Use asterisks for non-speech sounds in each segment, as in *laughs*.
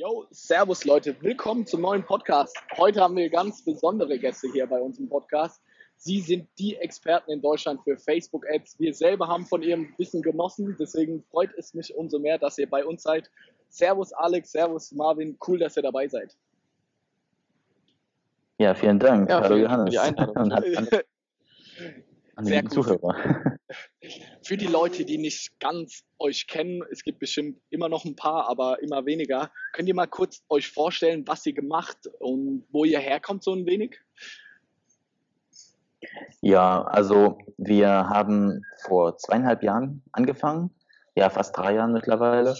Yo, Servus Leute, willkommen zum neuen Podcast. Heute haben wir ganz besondere Gäste hier bei uns im Podcast. Sie sind die Experten in Deutschland für Facebook-Ads. Wir selber haben von ihrem Wissen genossen, deswegen freut es mich umso mehr, dass ihr bei uns seid. Servus Alex, Servus Marvin, cool, dass ihr dabei seid. Ja, vielen Dank. Ja, Hallo vielen Johannes. Die Einladung. *laughs* *laughs* An, Sehr die. Zuhörer. *laughs* Für die Leute, die nicht ganz euch kennen, es gibt bestimmt immer noch ein paar, aber immer weniger, könnt ihr mal kurz euch vorstellen, was ihr gemacht und wo ihr herkommt so ein wenig? Ja, also wir haben vor zweieinhalb Jahren angefangen, ja fast drei Jahren mittlerweile,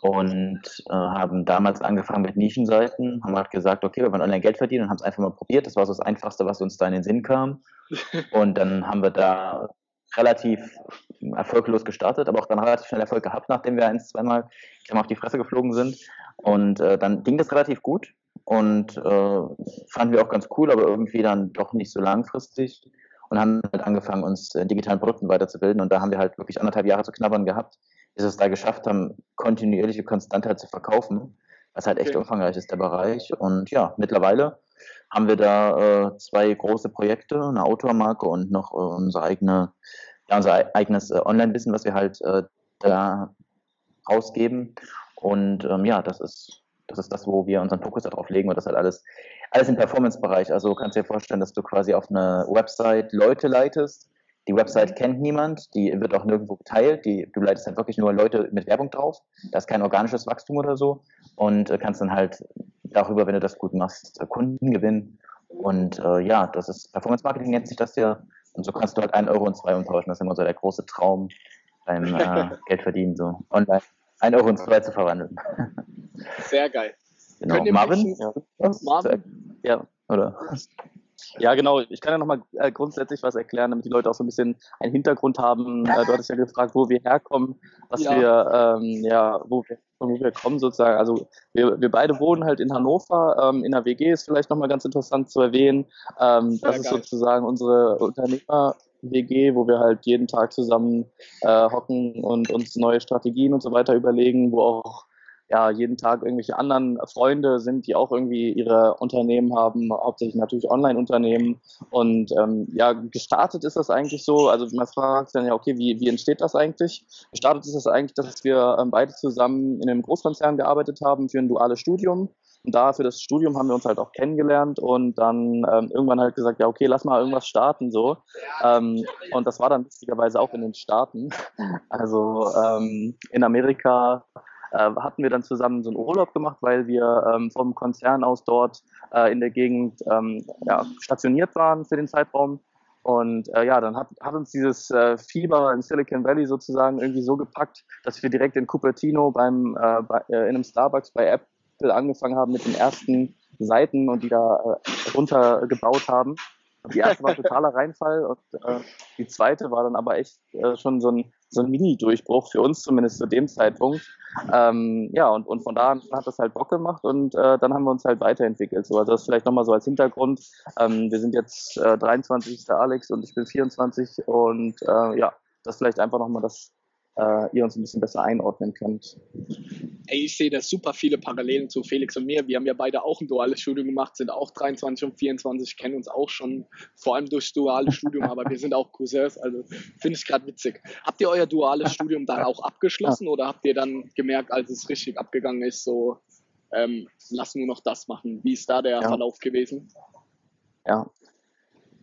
und äh, haben damals angefangen mit Nischenseiten, haben halt gesagt, okay, wir wollen online Geld verdienen und haben es einfach mal probiert. Das war so das Einfachste, was uns da in den Sinn kam. *laughs* Und dann haben wir da relativ erfolglos gestartet, aber auch dann relativ schnell Erfolg gehabt, nachdem wir ein, zweimal auf die Fresse geflogen sind. Und äh, dann ging das relativ gut und äh, fanden wir auch ganz cool, aber irgendwie dann doch nicht so langfristig und haben halt angefangen, uns in digitalen Produkten weiterzubilden. Und da haben wir halt wirklich anderthalb Jahre zu knabbern gehabt, bis wir es da geschafft haben, kontinuierliche Konstantheit zu verkaufen, was halt echt Okay. umfangreich ist, der Bereich. Und ja, mittlerweile haben wir da äh, zwei große Projekte, eine Outdoor-Marke und noch äh, unsere eigene, ja, unser ei- eigenes äh, Online-Wissen, was wir halt äh, da ausgeben. Und ähm, ja, das ist, das ist das, wo wir unseren Fokus darauf legen und das halt alles, alles im Performance-Bereich. Also kannst dir vorstellen, dass du quasi auf eine Website Leute leitest. Die Website kennt niemand, die wird auch nirgendwo geteilt. Die, du leitest halt wirklich nur Leute mit Werbung drauf. Da ist kein organisches Wachstum oder so. Und äh, kannst dann halt darüber, wenn du das gut machst, äh, Kunden gewinnen. Und äh, ja, das ist Performance Marketing nennt sich das ja. Und so kannst du halt 1 Euro in 2 umtauschen. Das ist immer so der große Traum beim äh, *laughs* Geldverdienen, so online 1 Euro in 2 zu verwandeln. Sehr geil. Genau. Marvin? Was? Marvin? Ja, Oder? *laughs* ja, genau. Ich kann ja nochmal äh, grundsätzlich was erklären, damit die Leute auch so ein bisschen einen Hintergrund haben. Äh, du hattest ja gefragt, wo wir herkommen, was Ja. wir, ähm, ja, wo wir, von wo wir kommen sozusagen. Also wir, wir beide wohnen halt in Hannover. Ähm, in der WG ist vielleicht nochmal ganz interessant zu erwähnen. Ähm, das ist sozusagen unsere Unternehmer-WG, wo wir halt jeden Tag zusammen äh, hocken und uns neue Strategien und so weiter überlegen, wo auch ja, jeden Tag irgendwelche anderen Freunde sind, die auch irgendwie ihre Unternehmen haben, hauptsächlich natürlich Online-Unternehmen. Und ähm, ja, gestartet ist das eigentlich so, also man fragt dann ja, okay, wie, wie entsteht das eigentlich? Gestartet ist das eigentlich, dass wir ähm, beide zusammen in einem Großkonzern gearbeitet haben für ein duales Studium. Und da für das Studium haben wir uns halt auch kennengelernt und dann ähm, irgendwann halt gesagt, ja, okay, lass mal irgendwas starten so. Ähm, und das war dann lustigerweise auch in den Staaten. *laughs* Also ähm, in Amerika äh, hatten wir dann zusammen so einen Urlaub gemacht, weil wir ähm, vom Konzern aus dort äh, in der Gegend ähm, ja, stationiert waren für den Zeitraum. Und äh, ja, dann hat, hat uns dieses äh, Fieber in Silicon Valley sozusagen irgendwie so gepackt, dass wir direkt in Cupertino beim, äh, bei, äh, in einem Starbucks bei Apple angefangen haben mit den ersten Seiten und die da äh, runtergebaut haben. Die erste war totaler Reinfall und äh, die zweite war dann aber echt äh, schon so ein, so ein Mini-Durchbruch für uns zumindest zu dem Zeitpunkt. Ähm, ja, und, und von da an hat das halt Bock gemacht und äh, dann haben wir uns halt weiterentwickelt. So, also das vielleicht nochmal so als Hintergrund. Ähm, wir sind jetzt äh, 23 ist der Alex und ich bin 24 und äh, ja, das vielleicht einfach nochmal, dass äh, ihr uns ein bisschen besser einordnen könnt. Ey, ich sehe da super viele Parallelen zu Felix und mir. Wir haben ja beide auch ein duales Studium gemacht, sind auch 23 und 24, kennen uns auch schon, vor allem durchs duale Studium, aber wir sind auch Cousins, also finde ich gerade witzig. Habt ihr euer duales Studium dann auch abgeschlossen oder habt ihr dann gemerkt, als es richtig abgegangen ist, so, ähm, lass nur noch das machen? Wie ist da der Ja. Verlauf gewesen? Ja.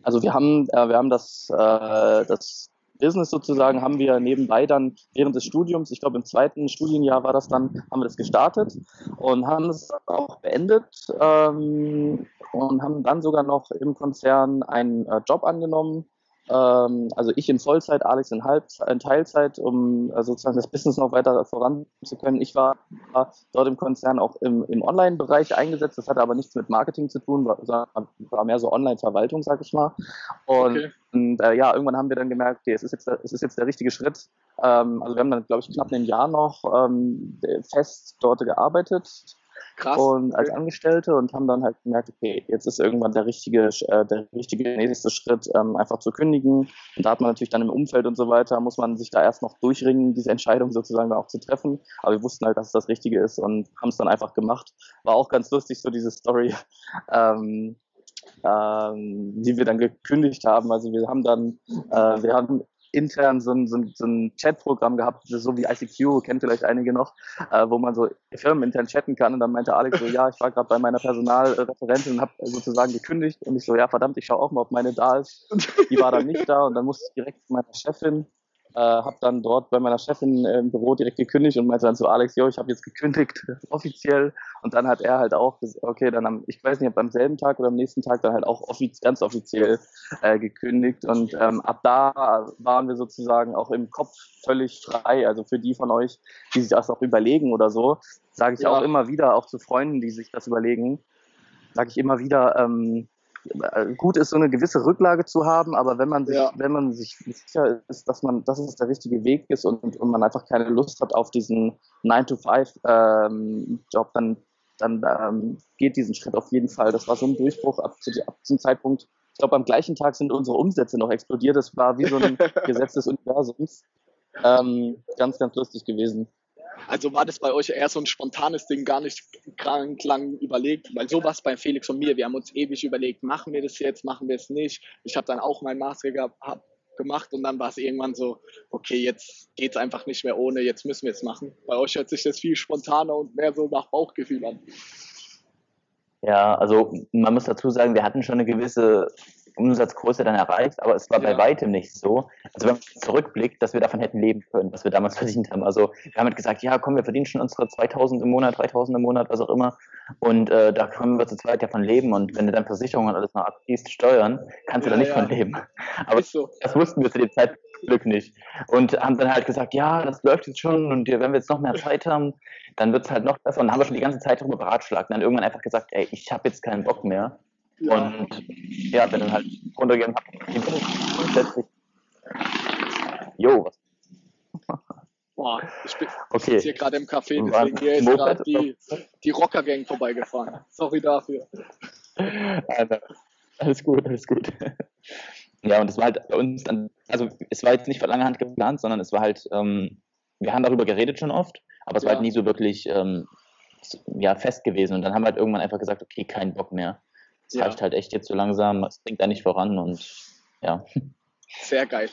Also wir haben, äh, wir haben das, äh, das Business sozusagen haben wir nebenbei dann während des Studiums, ich glaube im zweiten Studienjahr war das dann, haben wir das gestartet und haben es auch beendet ähm, und haben dann sogar noch im Konzern einen äh, Job angenommen. Ähm, also ich in Vollzeit, Alex in, Halb in Teilzeit, um äh, sozusagen das Business noch weiter voran zu können. Ich war dort im Konzern auch im, im Online-Bereich eingesetzt. Das hatte aber nichts mit Marketing zu tun, war, war mehr so Online-Verwaltung, sag ich mal. Und, Okay. und äh, ja, irgendwann haben wir dann gemerkt, okay, es ist jetzt, der- es ist jetzt der richtige Schritt. Ähm, also wir haben dann, glaube ich, knapp ein Jahr noch ähm, fest dort gearbeitet. Krass. Und als Angestellte und haben dann halt gemerkt, okay, jetzt ist irgendwann der richtige, äh, der richtige nächste Schritt, ähm, einfach zu kündigen. Und da hat man natürlich dann im Umfeld und so weiter, muss man sich da erst noch durchringen, diese Entscheidung sozusagen auch zu treffen. Aber wir wussten halt, dass es das Richtige ist und haben es dann einfach gemacht. War auch ganz lustig, so diese Story, *laughs* ähm, ähm, die wir dann gekündigt haben. Also wir haben dann, äh, wir haben intern so ein, so ein, so ein Chatprogramm gehabt, so wie ICQ, kennt vielleicht einige noch, äh, wo man so firmenintern chatten kann. Und dann meinte Alex so, ja, ich war gerade bei meiner Personalreferentin und habe sozusagen gekündigt. Und ich so, ja, verdammt, ich schaue auch mal, ob meine da ist. Die war dann nicht da und dann musste ich direkt zu meiner Chefin äh, habe dann dort bei meiner Chefin im Büro direkt gekündigt und meinte dann zu Alex, jo, ich habe jetzt gekündigt, *laughs* offiziell. Und dann hat er halt auch, okay, dann am, ich weiß nicht, ob am selben Tag oder am nächsten Tag dann halt auch offiz ganz offiziell äh, gekündigt. Und ähm, ab da waren wir sozusagen auch im Kopf völlig frei. Also für die von euch, die sich das auch überlegen oder so, sage ich ja. auch immer wieder, auch zu Freunden, die sich das überlegen, sage ich immer wieder, ähm, äh, gut ist, so eine gewisse Rücklage zu haben, aber wenn man sich, ja. wenn man sich sicher ist, dass man, dass es der richtige Weg ist und, und man einfach keine Lust hat auf diesen 9-to-5-Job, ähm, dann, dann ähm, geht diesen Schritt auf jeden Fall. Das war so ein Durchbruch ab, zu, ab zum Zeitpunkt. Ich glaube, am gleichen Tag sind unsere Umsätze noch explodiert. Das war wie so ein *laughs* Gesetz des Universums. Ähm, ganz, ganz lustig gewesen. Also war das bei euch eher so ein spontanes Ding, gar nicht krank lang überlegt, weil sowas bei Felix und mir, wir haben uns ewig überlegt, machen wir das jetzt, machen wir es nicht. Ich habe dann auch mein Master gehabt, gemacht und dann war es irgendwann so, okay, jetzt geht es einfach nicht mehr ohne, jetzt müssen wir es machen. Bei euch hört sich das viel spontaner und mehr so nach Bauchgefühl an. Ja, also man muss dazu sagen, wir hatten schon eine gewisse Umsatzgröße dann erreicht, aber es war ja. bei weitem nicht so. Also wenn man zurückblickt, dass wir davon hätten leben können, was wir damals *laughs* verdient haben. Also wir haben halt gesagt, ja komm, wir verdienen schon unsere 2000 im Monat, 3000 im Monat, was auch immer. Und äh, da können wir zu zweit davon leben. Und wenn du dann Versicherungen und alles noch abgibst, Steuern, kannst du ja, da nicht ja. von leben. Aber so. das wussten wir zu dem Zeitpunkt nicht. Und haben dann halt gesagt, ja, das läuft jetzt schon und wenn wir jetzt noch mehr Zeit haben, dann wird es halt noch besser. Und dann haben wir schon die ganze Zeit darüber beratschlagt. Und dann irgendwann einfach gesagt, ey, ich habe jetzt keinen Bock mehr. Und ja, bin dann halt runtergegangen, hab die grundsätzlich. Jo, was? Boah, ich bin okay. jetzt hier gerade im Café, deswegen hier ist gerade die, die Rocker-Gang vorbeigefahren. Sorry dafür. Alter. Alles gut, alles gut. Ja, und es war halt bei uns dann, also es war jetzt nicht von langer Hand geplant, sondern es war halt, ähm, wir haben darüber geredet schon oft, aber es ja. war halt nie so wirklich ähm, ja, fest gewesen. Und dann haben wir halt irgendwann einfach gesagt, okay, kein Bock mehr. Es ja. reicht halt echt jetzt so langsam, es bringt da nicht voran und ja. Sehr geil.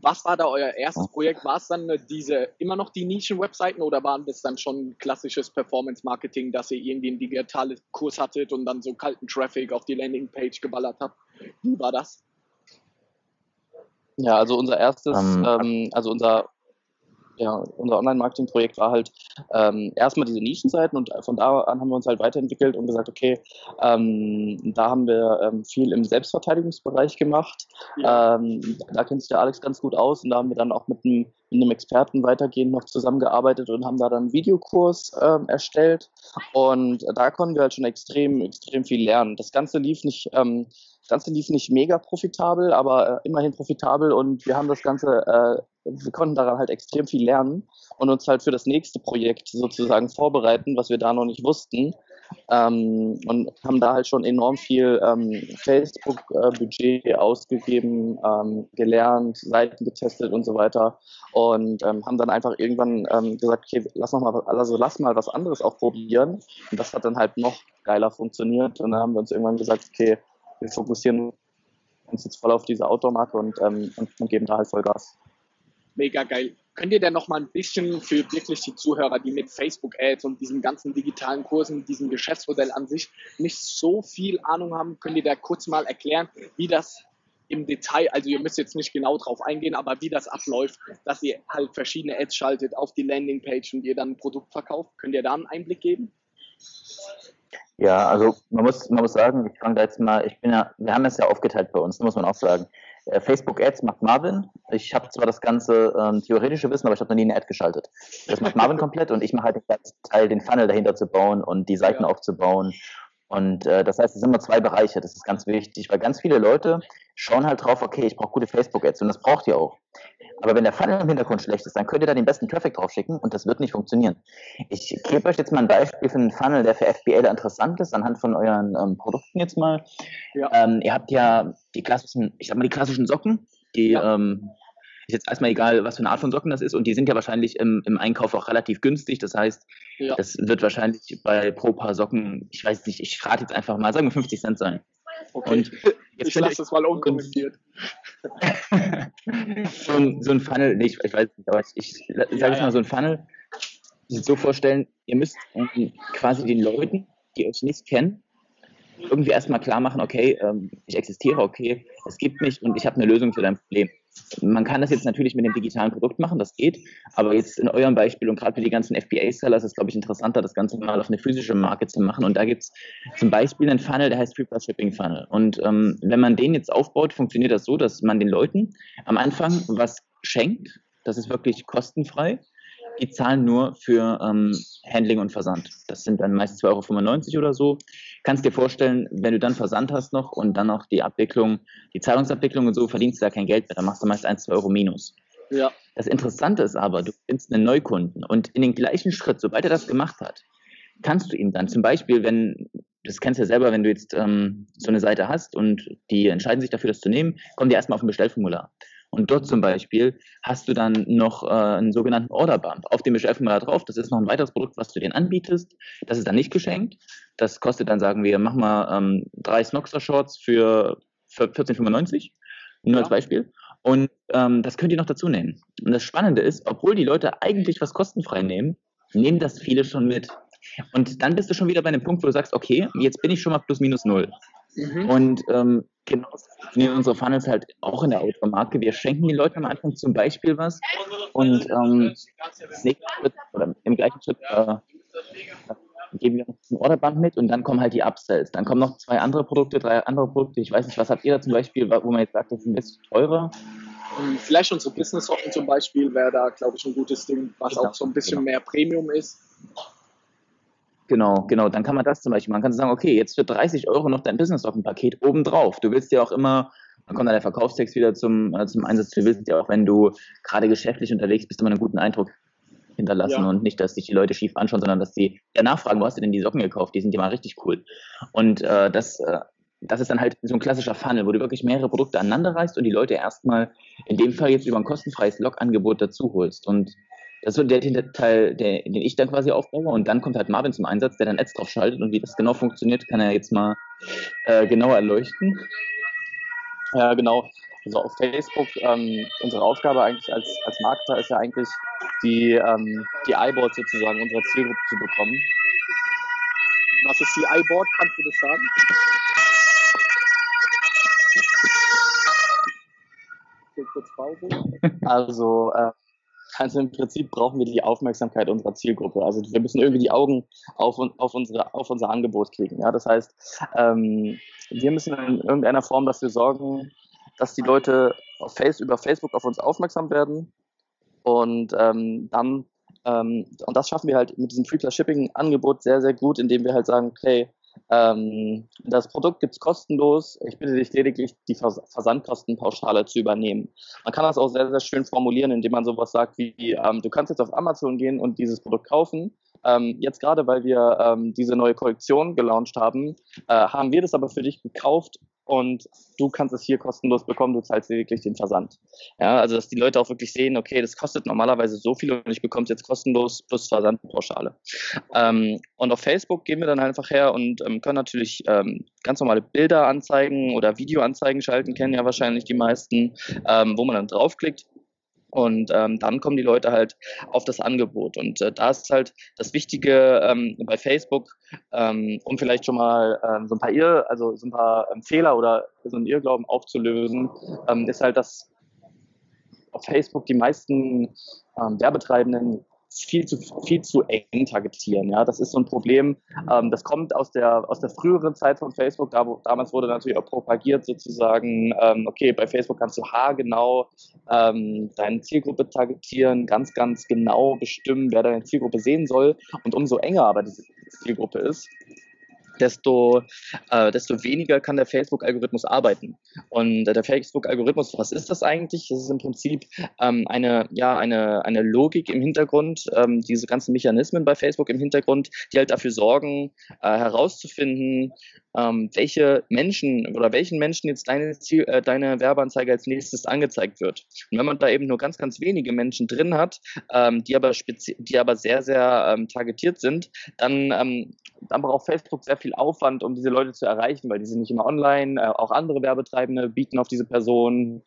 Was war da euer erstes Projekt? War es dann diese immer noch die Nischen-Webseiten oder waren das dann schon klassisches Performance-Marketing, dass ihr irgendwie einen digitalen Kurs hattet und dann so kalten Traffic auf die Landingpage geballert habt? Wie war das? Ja, also unser erstes, ähm, ähm, also unser ja, unser Online-Marketing-Projekt war halt ähm, erstmal diese Nischenseiten und von da an haben wir uns halt weiterentwickelt und gesagt, okay, ähm, da haben wir ähm, viel im Selbstverteidigungsbereich gemacht. Ja. Ähm, da kennt sich der Alex ganz gut aus und da haben wir dann auch mit einem, mit einem Experten weitergehend noch zusammengearbeitet und haben da dann einen Videokurs ähm, erstellt und da konnten wir halt schon extrem, extrem viel lernen. Das Ganze lief nicht ähm, das Ganze lief nicht mega profitabel, aber äh, immerhin profitabel und wir haben das Ganze, äh, wir konnten daran halt extrem viel lernen und uns halt für das nächste Projekt sozusagen vorbereiten, was wir da noch nicht wussten. Ähm, und haben da halt schon enorm viel ähm, Facebook-Budget äh, ausgegeben, ähm, gelernt, Seiten getestet und so weiter und ähm, haben dann einfach irgendwann ähm, gesagt, okay, lass noch mal, also lass mal was anderes auch probieren und das hat dann halt noch geiler funktioniert und dann haben wir uns irgendwann gesagt, okay, wir fokussieren uns jetzt voll auf diese Outdoor-Marke und, ähm, und, geben da halt Vollgas. Mega geil. Könnt ihr denn noch mal ein bisschen für wirklich die Zuhörer, die mit Facebook-Ads und diesen ganzen digitalen Kursen, diesem Geschäftsmodell an sich nicht so viel Ahnung haben, könnt ihr da kurz mal erklären, wie das im Detail, also ihr müsst jetzt nicht genau drauf eingehen, aber wie das abläuft, dass ihr halt verschiedene Ads schaltet auf die Landingpage und ihr dann ein Produkt verkauft. Könnt ihr da einen Einblick geben? Ja, also man muss, man muss sagen, ich fange da jetzt mal, ich bin ja, wir haben es ja aufgeteilt bei uns, muss man auch sagen. Äh, Facebook Ads macht Marvin. Ich habe zwar das ganze ähm, theoretische Wissen, aber ich habe noch nie eine Ad geschaltet. Das macht Marvin *laughs* komplett und ich mache halt den ganzen Teil, den Funnel dahinter zu bauen und die Seiten ja. aufzubauen. Und äh, das heißt, es sind immer zwei Bereiche, das ist ganz wichtig, weil ganz viele Leute schauen halt drauf, okay, ich brauche gute Facebook-Ads und das braucht ihr auch. Aber wenn der Funnel im Hintergrund schlecht ist, dann könnt ihr da den besten Traffic drauf schicken und das wird nicht funktionieren. Ich gebe euch jetzt mal ein Beispiel für einen Funnel, der für FBA interessant ist, anhand von euren ähm, Produkten jetzt mal. Ja. Ähm, ihr habt ja die klassischen, ich sag mal, die klassischen Socken, die ja. ähm, ist jetzt erstmal egal, was für eine Art von Socken das ist und die sind ja wahrscheinlich im, im Einkauf auch relativ günstig. Das heißt, ja. das wird wahrscheinlich bei pro Paar Socken, ich weiß nicht, ich rate jetzt einfach mal, sagen wir 50 Cent sein. Okay. Und *laughs* jetzt ich lasse das mal unkommentiert. *laughs* so, ein, so ein Funnel, nee, ich, ich weiß nicht, aber ich, ich sage ja, jetzt mal so ein Funnel, sich so vorstellen, ihr müsst quasi den Leuten, die euch nicht kennen, irgendwie erstmal klar machen, okay, ähm, ich existiere, okay, es gibt mich und ich habe eine Lösung für dein Problem. Man kann das jetzt natürlich mit dem digitalen Produkt machen, das geht, aber jetzt in eurem Beispiel und gerade für die ganzen FBA-Seller ist es, glaube ich, interessanter, das Ganze mal auf eine physische Marke zu machen. Und da gibt es zum Beispiel einen Funnel, der heißt Free Plus Shipping Funnel. Und ähm, wenn man den jetzt aufbaut, funktioniert das so, dass man den Leuten am Anfang was schenkt, das ist wirklich kostenfrei die zahlen nur für ähm, Handling und Versand. Das sind dann meist 2,95 Euro oder so. Kannst dir vorstellen, wenn du dann Versand hast noch und dann noch die Abwicklung, die Zahlungsabwicklung und so, verdienst du da kein Geld mehr. Dann machst du meist 1, 2 Euro minus. Ja. Das Interessante ist aber, du findest einen Neukunden und in den gleichen Schritt, sobald er das gemacht hat, kannst du ihm dann zum Beispiel, wenn, das kennst du ja selber, wenn du jetzt ähm, so eine Seite hast und die entscheiden sich dafür, das zu nehmen, kommen die erstmal auf ein Bestellformular. Und dort zum Beispiel hast du dann noch äh, einen sogenannten Order Bump auf dem Beschäftigungsformular drauf. Das ist noch ein weiteres Produkt, was du denen anbietest. Das ist dann nicht geschenkt. Das kostet dann, sagen wir, mach mal ähm, drei Snoxer Shorts für, für 14,95. Nur ja. als Beispiel. Und ähm, das könnt ihr noch dazu nehmen. Und das Spannende ist, obwohl die Leute eigentlich was kostenfrei nehmen, nehmen das viele schon mit. Und dann bist du schon wieder bei einem Punkt, wo du sagst, okay, jetzt bin ich schon mal plus minus null. Mhm. Und ähm, genau funktionieren unsere Funnels halt auch in der Automarke. Wir schenken den Leuten am Anfang zum Beispiel was und ähm, Schritt, oder im gleichen Schritt äh, geben wir uns ein Orderband mit und dann kommen halt die Upsells. Dann kommen noch zwei andere Produkte, drei andere Produkte. Ich weiß nicht, was habt ihr da zum Beispiel, wo man jetzt sagt, das ist ein bisschen teurer? Ähm, vielleicht unsere Business-Socken zum Beispiel wäre da, glaube ich, ein gutes Ding, was genau, auch so ein bisschen genau. mehr Premium ist. Genau, genau. Dann kann man das zum Beispiel, man kann sagen, okay, jetzt für 30 Euro noch dein Business-Paket obendrauf. Du willst ja auch immer, dann kommt dann der Verkaufstext wieder zum, äh, zum Einsatz. Du willst ja auch, wenn du gerade geschäftlich unterwegs bist, immer einen guten Eindruck hinterlassen ja. und nicht, dass sich die Leute schief anschauen, sondern dass die ja nachfragen, wo hast du denn die Socken gekauft? Die sind ja mal richtig cool. Und äh, das, äh, das ist dann halt so ein klassischer Funnel, wo du wirklich mehrere Produkte aneinander reißt und die Leute erstmal in dem Fall jetzt über ein kostenfreies Log-Angebot dazu holst. Und das ist der Teil, der, den ich dann quasi aufbaue. Und dann kommt halt Marvin zum Einsatz, der dann Ads drauf schaltet. Und wie das genau funktioniert, kann er jetzt mal äh, genauer erleuchten. Ja, genau. Also auf Facebook, ähm, unsere Aufgabe eigentlich als, als Marketer ist ja eigentlich, die, ähm, die iBoard sozusagen unserer Zielgruppe zu bekommen. Was ist die iBoard? Kannst du das sagen? *laughs* Also, äh, also im Prinzip brauchen wir die Aufmerksamkeit unserer Zielgruppe. Also wir müssen irgendwie die Augen auf, auf, unsere, auf unser Angebot kriegen. Ja? Das heißt, ähm, wir müssen in irgendeiner Form dafür sorgen, dass die Leute Face, über Facebook auf uns aufmerksam werden und ähm, dann ähm, und das schaffen wir halt mit diesem Free Class Shipping Angebot sehr, sehr gut, indem wir halt sagen, okay, ähm, das Produkt gibt es kostenlos. Ich bitte dich lediglich, die Vers Versandkostenpauschale zu übernehmen. Man kann das auch sehr, sehr schön formulieren, indem man sowas sagt wie, ähm, du kannst jetzt auf Amazon gehen und dieses Produkt kaufen. Ähm, jetzt gerade, weil wir ähm, diese neue Kollektion gelauncht haben, äh, haben wir das aber für dich gekauft und du kannst es hier kostenlos bekommen, du zahlst lediglich den Versand. Ja, also dass die Leute auch wirklich sehen, okay, das kostet normalerweise so viel und ich bekomme es jetzt kostenlos plus Versandpauschale. Ähm, und auf Facebook gehen wir dann einfach her und ähm, können natürlich ähm, ganz normale Bilder anzeigen oder Videoanzeigen schalten, kennen ja wahrscheinlich die meisten, ähm, wo man dann draufklickt und ähm, dann kommen die Leute halt auf das Angebot. Und äh, da ist halt das Wichtige ähm, bei Facebook, ähm, um vielleicht schon mal ähm, so ein paar Irr, also so ein paar ähm, Fehler oder so einen Irrglauben aufzulösen, ähm, ist halt, dass auf Facebook die meisten ähm, Werbetreibenden viel zu, viel zu eng targetieren. Ja, das ist so ein Problem. Ähm, das kommt aus der, aus der früheren Zeit von Facebook. Da, wo, damals wurde natürlich auch propagiert sozusagen, ähm, okay, bei Facebook kannst du haargenau ähm, deine Zielgruppe targetieren, ganz, ganz genau bestimmen, wer deine Zielgruppe sehen soll. Und umso enger aber diese Zielgruppe ist, desto, äh, desto weniger kann der Facebook-Algorithmus arbeiten. Und äh, der Facebook-Algorithmus, was ist das eigentlich? Das ist im Prinzip ähm, eine, ja, eine, eine Logik im Hintergrund, ähm, diese ganzen Mechanismen bei Facebook im Hintergrund, die halt dafür sorgen, äh, herauszufinden, ähm, welche Menschen oder welchen Menschen jetzt deine, Ziel, äh, deine Werbeanzeige als nächstes angezeigt wird. Und wenn man da eben nur ganz, ganz wenige Menschen drin hat, ähm, die, aber die aber sehr, sehr ähm, targetiert sind, dann, dann braucht Facebook sehr viel Aufwand, um diese Leute zu erreichen, weil die sind nicht immer online, äh, auch andere Werbetreibende bieten auf diese Personen.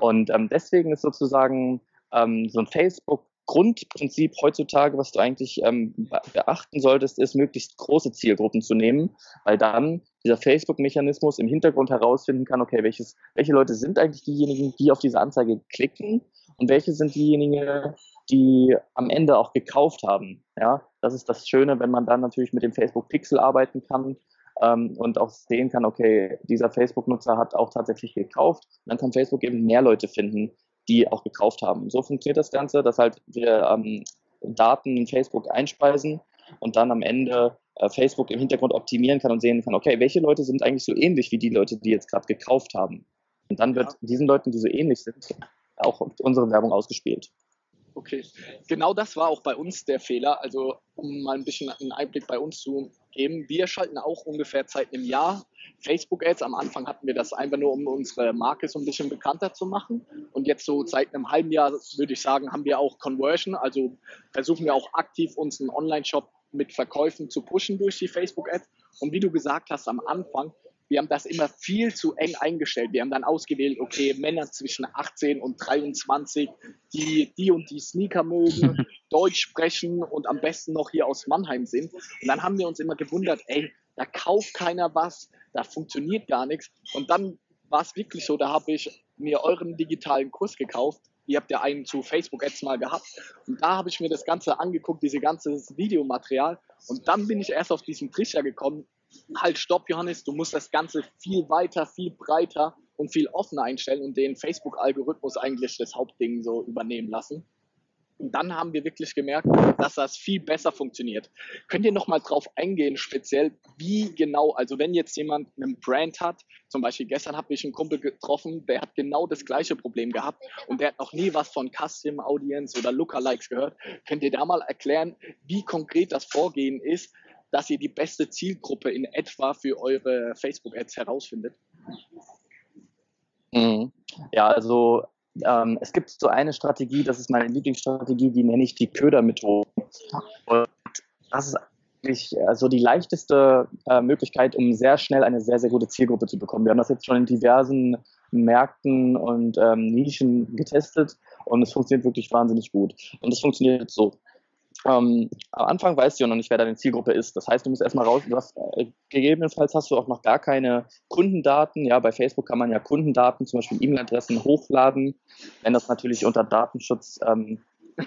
Und ähm, deswegen ist sozusagen ähm, so ein Facebook Grundprinzip heutzutage, was du eigentlich ähm, beachten solltest, ist, möglichst große Zielgruppen zu nehmen, weil dann dieser Facebook-Mechanismus im Hintergrund herausfinden kann, okay, welches, welche Leute sind eigentlich diejenigen, die auf diese Anzeige klicken und welche sind diejenigen, die am Ende auch gekauft haben. Ja, das ist das Schöne, wenn man dann natürlich mit dem Facebook Pixel arbeiten kann ähm, und auch sehen kann, okay, dieser Facebook-Nutzer hat auch tatsächlich gekauft. Dann kann Facebook eben mehr Leute finden, die auch gekauft haben. So funktioniert das Ganze, dass halt wir ähm, Daten in Facebook einspeisen und dann am Ende äh, Facebook im Hintergrund optimieren kann und sehen kann, okay, welche Leute sind eigentlich so ähnlich wie die Leute, die jetzt gerade gekauft haben. Und dann wird diesen Leuten, die so ähnlich sind, auch unsere Werbung ausgespielt. Okay, genau das war auch bei uns der Fehler. Also um mal ein bisschen einen Einblick bei uns zu geben, wir schalten auch ungefähr Zeit im Jahr Facebook-Ads. Am Anfang hatten wir das einfach nur, um unsere Marke so ein bisschen bekannter zu machen. Und jetzt so seit einem halben Jahr, würde ich sagen, haben wir auch Conversion. Also versuchen wir auch aktiv unseren Online-Shop mit Verkäufen zu pushen durch die Facebook-Ads. Und wie du gesagt hast am Anfang, wir haben das immer viel zu eng eingestellt. Wir haben dann ausgewählt, okay, Männer zwischen 18 und 23, die die und die Sneaker mögen, *laughs* Deutsch sprechen und am besten noch hier aus Mannheim sind. Und dann haben wir uns immer gewundert, ey, da kauft keiner was, da funktioniert gar nichts. Und dann war es wirklich so, da habe ich mir euren digitalen Kurs gekauft. Ihr habt ja einen zu Facebook Ads mal gehabt. Und da habe ich mir das Ganze angeguckt, diese ganze Videomaterial. Und dann bin ich erst auf diesen Trichter gekommen, halt stopp, Johannes, du musst das Ganze viel weiter, viel breiter und viel offener einstellen und den Facebook-Algorithmus eigentlich das Hauptding so übernehmen lassen. Und dann haben wir wirklich gemerkt, dass das viel besser funktioniert. Könnt ihr nochmal drauf eingehen, speziell, wie genau, also wenn jetzt jemand einen Brand hat, zum Beispiel gestern habe ich einen Kumpel getroffen, der hat genau das gleiche Problem gehabt und der hat noch nie was von Custom Audience oder Lookalikes gehört. Könnt ihr da mal erklären, wie konkret das Vorgehen ist, dass ihr die beste Zielgruppe in etwa für eure Facebook-Ads herausfindet? Mhm. Ja, also ähm, es gibt so eine Strategie, das ist meine Lieblingsstrategie, die nenne ich die Ködermethode. Und das ist eigentlich also die leichteste äh, Möglichkeit, um sehr schnell eine sehr, sehr gute Zielgruppe zu bekommen. Wir haben das jetzt schon in diversen Märkten und ähm, Nischen getestet und es funktioniert wirklich wahnsinnig gut. Und es funktioniert so. Ähm, am Anfang weißt du ja noch nicht, wer deine Zielgruppe ist. Das heißt, du musst erstmal raus, du hast, äh, gegebenenfalls hast du auch noch gar keine Kundendaten. Ja, bei Facebook kann man ja Kundendaten, zum Beispiel E-Mail-Adressen, hochladen. Wenn das natürlich unter Datenschutz ähm,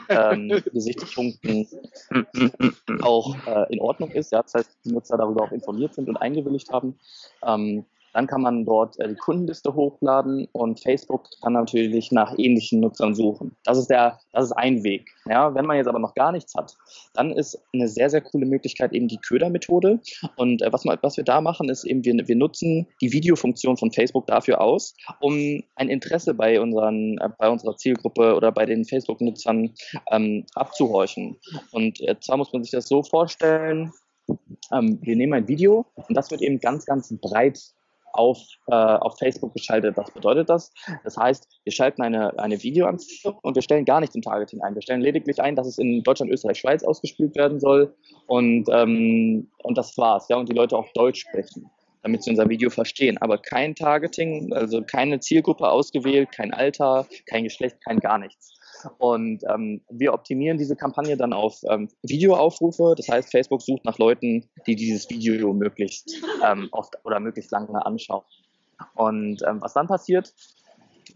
ähm, *laughs* Gesichtspunkten *laughs* auch äh, in Ordnung ist. Ja, das heißt, die Nutzer darüber auch informiert sind und eingewilligt haben. Ähm, dann kann man dort äh, die Kundenliste hochladen und Facebook kann natürlich nach ähnlichen Nutzern suchen. Das ist der, das ist ein Weg. Ja, wenn man jetzt aber noch gar nichts hat, dann ist eine sehr, sehr coole Möglichkeit eben die Köder-Methode. Und äh, was, was wir da machen, ist eben, wir, wir nutzen die Videofunktion von Facebook dafür aus, um ein Interesse bei unseren, äh, bei unserer Zielgruppe oder bei den Facebook-Nutzern ähm, abzuhorchen. Und zwar muss man sich das so vorstellen, ähm, wir nehmen ein Video und das wird eben ganz, ganz breit auf, äh, auf Facebook geschaltet. Was bedeutet das? Das heißt, wir schalten eine, eine Videoanzeige und wir stellen gar nichts im Targeting ein. Wir stellen lediglich ein, dass es in Deutschland, Österreich, Schweiz ausgespielt werden soll und, ähm, und das war's. Ja, und die Leute auch Deutsch sprechen damit sie unser Video verstehen. Aber kein Targeting, also keine Zielgruppe ausgewählt, kein Alter, kein Geschlecht, kein gar nichts. Und ähm, wir optimieren diese Kampagne dann auf ähm, Videoaufrufe. Das heißt, Facebook sucht nach Leuten, die dieses Video möglichst ähm, oft oder möglichst lange anschauen. Und ähm, was dann passiert,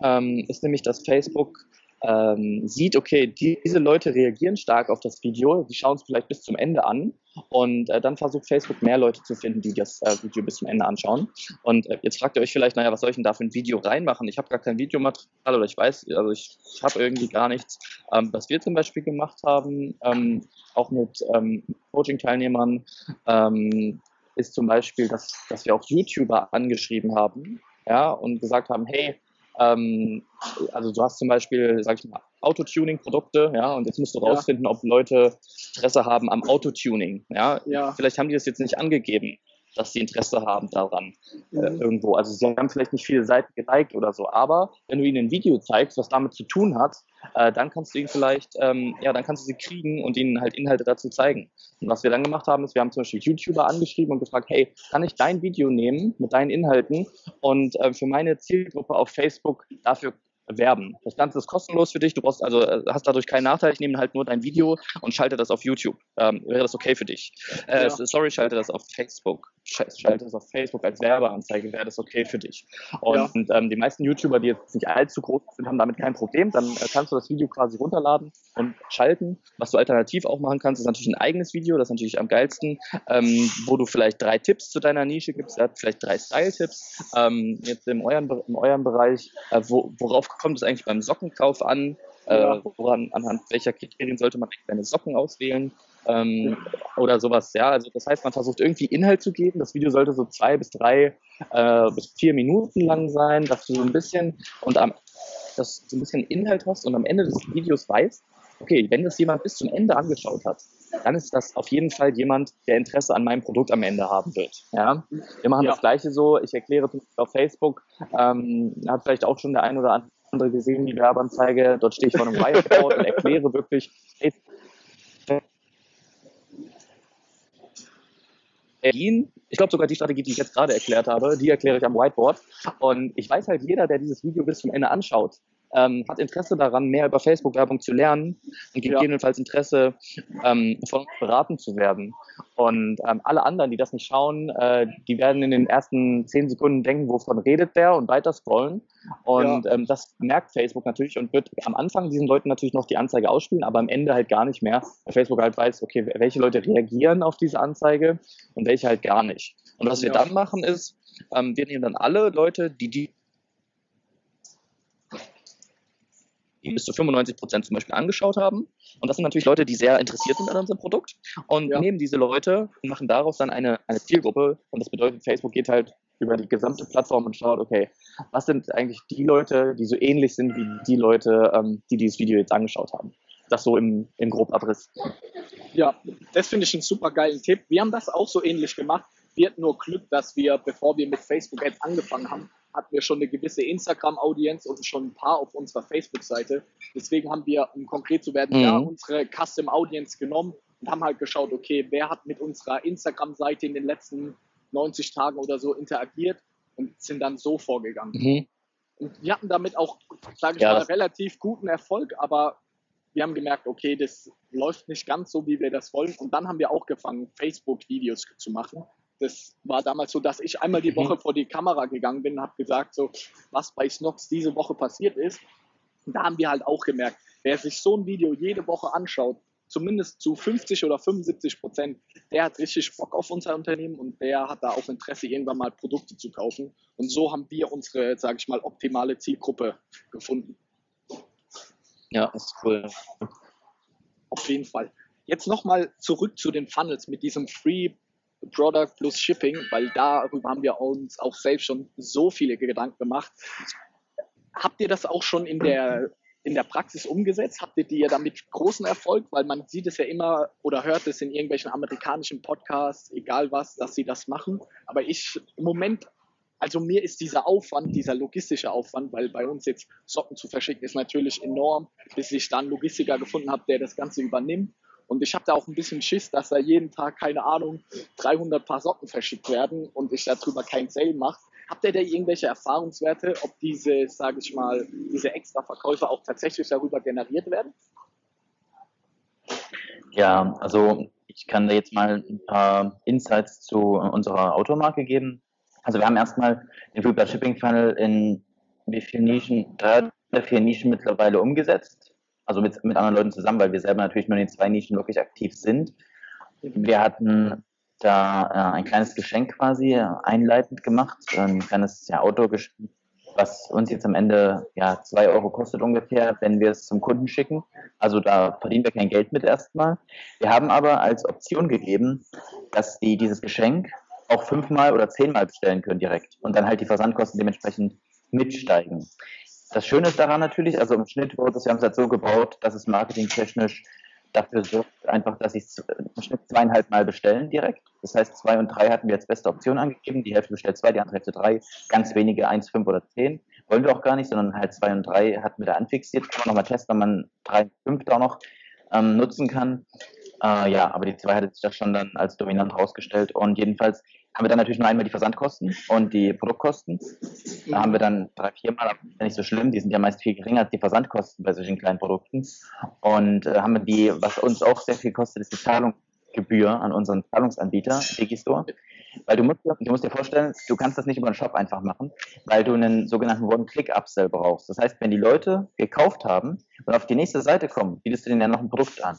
ähm, ist nämlich, dass Facebook ähm, sieht, okay, diese Leute reagieren stark auf das Video, die schauen es vielleicht bis zum Ende an und äh, dann versucht Facebook mehr Leute zu finden, die das äh, Video bis zum Ende anschauen. Und äh, jetzt fragt ihr euch vielleicht, naja, was soll ich denn da für ein Video reinmachen? Ich habe gar kein Videomaterial oder ich weiß, also ich, ich habe irgendwie gar nichts. Ähm, was wir zum Beispiel gemacht haben, ähm, auch mit ähm, Coaching-Teilnehmern, ähm, ist zum Beispiel, dass, dass wir auch YouTuber angeschrieben haben, ja, und gesagt haben, hey, ähm, also du hast zum Beispiel, sag ich mal, Autotuning-Produkte, ja, und jetzt musst du rausfinden, ja. ob Leute Interesse haben am Autotuning, ja? ja. Vielleicht haben die das jetzt nicht angegeben dass sie Interesse haben daran äh, mhm. äh, irgendwo. Also sie haben vielleicht nicht viele Seiten geliked oder so, aber wenn du ihnen ein Video zeigst, was damit zu tun hat, äh, dann kannst du ihnen vielleicht, ähm, ja, dann kannst du sie kriegen und ihnen halt Inhalte dazu zeigen. Und was wir dann gemacht haben, ist, wir haben zum Beispiel YouTuber angeschrieben und gefragt, hey, kann ich dein Video nehmen mit deinen Inhalten und äh, für meine Zielgruppe auf Facebook dafür werben. Das Ganze ist kostenlos für dich. Du brauchst also äh, hast dadurch keinen Nachteil. Ich nehme halt nur dein Video und schalte das auf YouTube. Ähm, wäre das okay für dich? Äh, ja. Sorry, schalte das auf Facebook. Schalte das auf Facebook als Werbeanzeige. Wäre das okay für dich? Und ja. ähm, die meisten YouTuber, die jetzt nicht allzu groß sind, haben damit kein Problem. Dann äh, kannst du das Video quasi runterladen und schalten. Was du alternativ auch machen kannst, ist natürlich ein eigenes Video. Das ist natürlich am geilsten, ähm, wo du vielleicht drei Tipps zu deiner Nische gibst. Vielleicht drei Style-Tipps. Ähm, jetzt in eurem, in eurem Bereich, äh, wo, worauf kommt es eigentlich beim Sockenkauf an? Äh, woran, anhand welcher Kriterien sollte man eigentlich seine Socken auswählen? Ähm, oder sowas, ja. Also das heißt, man versucht irgendwie Inhalt zu geben. Das Video sollte so zwei bis drei äh, bis vier Minuten lang sein, dass du so ein bisschen und am, dass du ein bisschen Inhalt hast und am Ende des Videos weißt, okay, wenn das jemand bis zum Ende angeschaut hat, dann ist das auf jeden Fall jemand, der Interesse an meinem Produkt am Ende haben wird. Ja? Wir machen ja. das Gleiche so. Ich erkläre auf Facebook, ähm, hat vielleicht auch schon der ein oder andere gesehen, die Werbeanzeige. Dort stehe ich vor einem Whiteboard und erkläre wirklich, ich glaube sogar die Strategie, die ich jetzt gerade erklärt habe, die erkläre ich am Whiteboard. Und ich weiß halt, jeder, der dieses Video bis zum Ende anschaut, ähm, hat Interesse daran, mehr über Facebook-Werbung zu lernen und gegebenenfalls Interesse, ähm, von uns beraten zu werden. Und ähm, alle anderen, die das nicht schauen, äh, die werden in den ersten zehn Sekunden denken, wovon redet der und weiter scrollen. Und ja. ähm, das merkt Facebook natürlich und wird am Anfang diesen Leuten natürlich noch die Anzeige ausspielen, aber am Ende halt gar nicht mehr, weil Facebook halt weiß, okay, welche Leute reagieren auf diese Anzeige und welche halt gar nicht. Und was wir dann machen ist, ähm, wir nehmen dann alle Leute, die die die bis zu 95 Prozent zum Beispiel angeschaut haben. Und das sind natürlich Leute, die sehr interessiert sind an unserem Produkt und ja. nehmen diese Leute und machen daraus dann eine, eine Zielgruppe. Und das bedeutet, Facebook geht halt über die gesamte Plattform und schaut, okay, was sind eigentlich die Leute, die so ähnlich sind wie die Leute, ähm, die dieses Video jetzt angeschaut haben. Das so im, im Grobabriss. Ja, das finde ich einen super geilen Tipp. Wir haben das auch so ähnlich gemacht. Wir hatten nur Glück, dass wir, bevor wir mit Facebook Ads angefangen haben, hatten wir schon eine gewisse Instagram-Audienz und schon ein paar auf unserer Facebook-Seite. Deswegen haben wir, um konkret zu werden, mhm. ja, unsere Custom Audience genommen und haben halt geschaut, okay, wer hat mit unserer Instagram-Seite in den letzten 90 Tagen oder so interagiert und sind dann so vorgegangen. Mhm. Und wir hatten damit auch, sage ich ja, mal, relativ guten Erfolg, aber wir haben gemerkt, okay, das läuft nicht ganz so, wie wir das wollen. Und dann haben wir auch gefangen, Facebook-Videos zu machen das war damals so, dass ich einmal die mhm. Woche vor die Kamera gegangen bin und habe gesagt, so, was bei Snox diese Woche passiert ist. Und da haben wir halt auch gemerkt, wer sich so ein Video jede Woche anschaut, zumindest zu 50 oder 75 Prozent, der hat richtig Bock auf unser Unternehmen und der hat da auch Interesse, irgendwann mal Produkte zu kaufen. Und so haben wir unsere, sage ich mal, optimale Zielgruppe gefunden. Ja, ist cool. Auf jeden Fall. Jetzt nochmal zurück zu den Funnels mit diesem Free Product plus Shipping, weil darüber haben wir uns auch selbst schon so viele Gedanken gemacht. Habt ihr das auch schon in der, in der Praxis umgesetzt? Habt ihr die damit großen Erfolg? Weil man sieht es ja immer oder hört es in irgendwelchen amerikanischen Podcasts, egal was, dass sie das machen. Aber ich im Moment also mir ist dieser Aufwand, dieser logistische Aufwand, weil bei uns jetzt Socken zu verschicken ist natürlich enorm, bis ich dann Logistiker gefunden habe, der das Ganze übernimmt. Und ich habe da auch ein bisschen Schiss, dass da jeden Tag, keine Ahnung, 300 Paar Socken verschickt werden und ich darüber kein Sale mache. Habt ihr da irgendwelche Erfahrungswerte, ob diese, sage ich mal, diese Extra-Verkäufe auch tatsächlich darüber generiert werden? Ja, also ich kann da jetzt mal ein paar Insights zu unserer Automarke geben. Also wir haben erstmal den Flipper Shipping Funnel in wie viele Nischen, drei oder vier Nischen mittlerweile umgesetzt also mit, mit anderen Leuten zusammen, weil wir selber natürlich nur in den zwei Nischen wirklich aktiv sind. Wir hatten da äh, ein kleines Geschenk quasi einleitend gemacht, ein kleines ja, Autogeschenk, was uns jetzt am Ende ja zwei Euro kostet ungefähr, wenn wir es zum Kunden schicken. Also da verdienen wir kein Geld mit erstmal. Wir haben aber als Option gegeben, dass die dieses Geschenk auch fünfmal oder zehnmal bestellen können direkt und dann halt die Versandkosten dementsprechend mitsteigen. Das Schöne ist daran natürlich, also im Schnitt wurde es, wir haben es halt so gebaut, dass es marketingtechnisch dafür sorgt einfach, dass sie es im Schnitt zweieinhalb Mal bestellen direkt. Das heißt, zwei und drei hatten wir als beste Option angegeben. Die Hälfte bestellt zwei, die andere Hälfte drei. Ganz wenige, eins, fünf oder zehn. Wollen wir auch gar nicht, sondern halt zwei und drei hatten wir da anfixiert. Kann man nochmal testen, wenn man drei und fünf da noch ähm, nutzen kann. Äh, ja, aber die zwei hatte sich das schon dann als dominant rausgestellt. Und jedenfalls haben wir dann natürlich nur einmal die Versandkosten und die Produktkosten. Da haben wir dann drei, viermal, aber nicht so schlimm, die sind ja meist viel geringer als die Versandkosten bei solchen kleinen Produkten. Und äh, haben wir die, was uns auch sehr viel kostet, ist die Zahlungsgebühr an unseren Zahlungsanbieter, Digistore. Weil du musst, du musst dir vorstellen, du kannst das nicht über den Shop einfach machen, weil du einen sogenannten One-Click-Upsell brauchst. Das heißt, wenn die Leute gekauft haben und auf die nächste Seite kommen, bietest du denen ja noch ein Produkt an.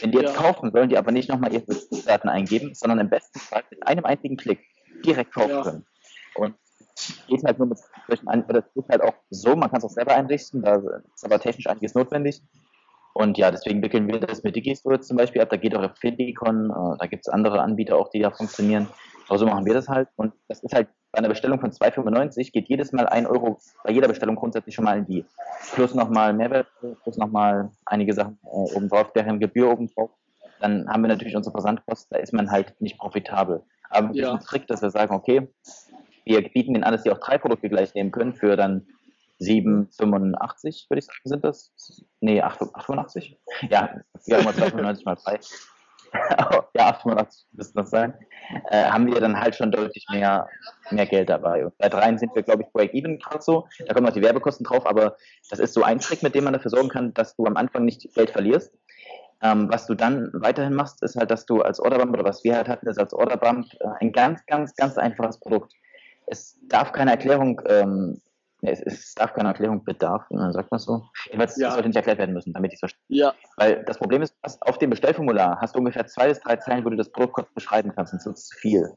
Wenn die jetzt ja. kaufen, sollen die aber nicht nochmal ihre Daten eingeben, sondern im besten Fall mit einem einzigen Klick direkt kaufen ja. können. Und geht halt nur mit solchen oder das geht halt auch so, man kann es auch selber einrichten, da ist aber technisch einiges notwendig. Und ja, deswegen wickeln wir das mit Digistore zum Beispiel ab. Da geht auch auf Findicon, äh, da gibt es andere Anbieter auch, die da funktionieren. Aber so machen wir das halt. Und das ist halt bei einer Bestellung von 2,95 geht jedes Mal ein Euro bei jeder Bestellung grundsätzlich schon mal in die. Plus nochmal Mehrwert, plus nochmal einige Sachen äh, obendrauf, deren Gebühr obendrauf. Dann haben wir natürlich unsere Versandkosten, da ist man halt nicht profitabel. Aber ja. ein Trick, dass wir sagen, okay, wir bieten den an, dass sie auch drei Produkte gleich nehmen können für dann 7,85 würde ich sagen, sind das? Nee, 88? Ja, wir haben mal 2,95 mal 3. *laughs* ja, 88 müsste das sein, äh, haben wir dann halt schon deutlich mehr, mehr Geld dabei. Und bei dreien sind wir, glaube ich, Break-Even gerade so. Da kommen noch die Werbekosten drauf, aber das ist so ein Trick, mit dem man dafür sorgen kann, dass du am Anfang nicht Geld verlierst. Ähm, was du dann weiterhin machst, ist halt, dass du als Orderbump oder was wir halt hatten, ist als Orderbump äh, ein ganz, ganz, ganz einfaches Produkt. Es darf keine Erklärung ähm, es, es darf keine Erklärung bedarf, ne, sagt man so. Jedenfalls ja. sollte nicht erklärt werden müssen, damit ich es verstehe. Ja. Weil das Problem ist, auf dem Bestellformular hast du ungefähr zwei bis drei Zeilen, wo du das Produkt kurz beschreiben kannst, und das ist viel.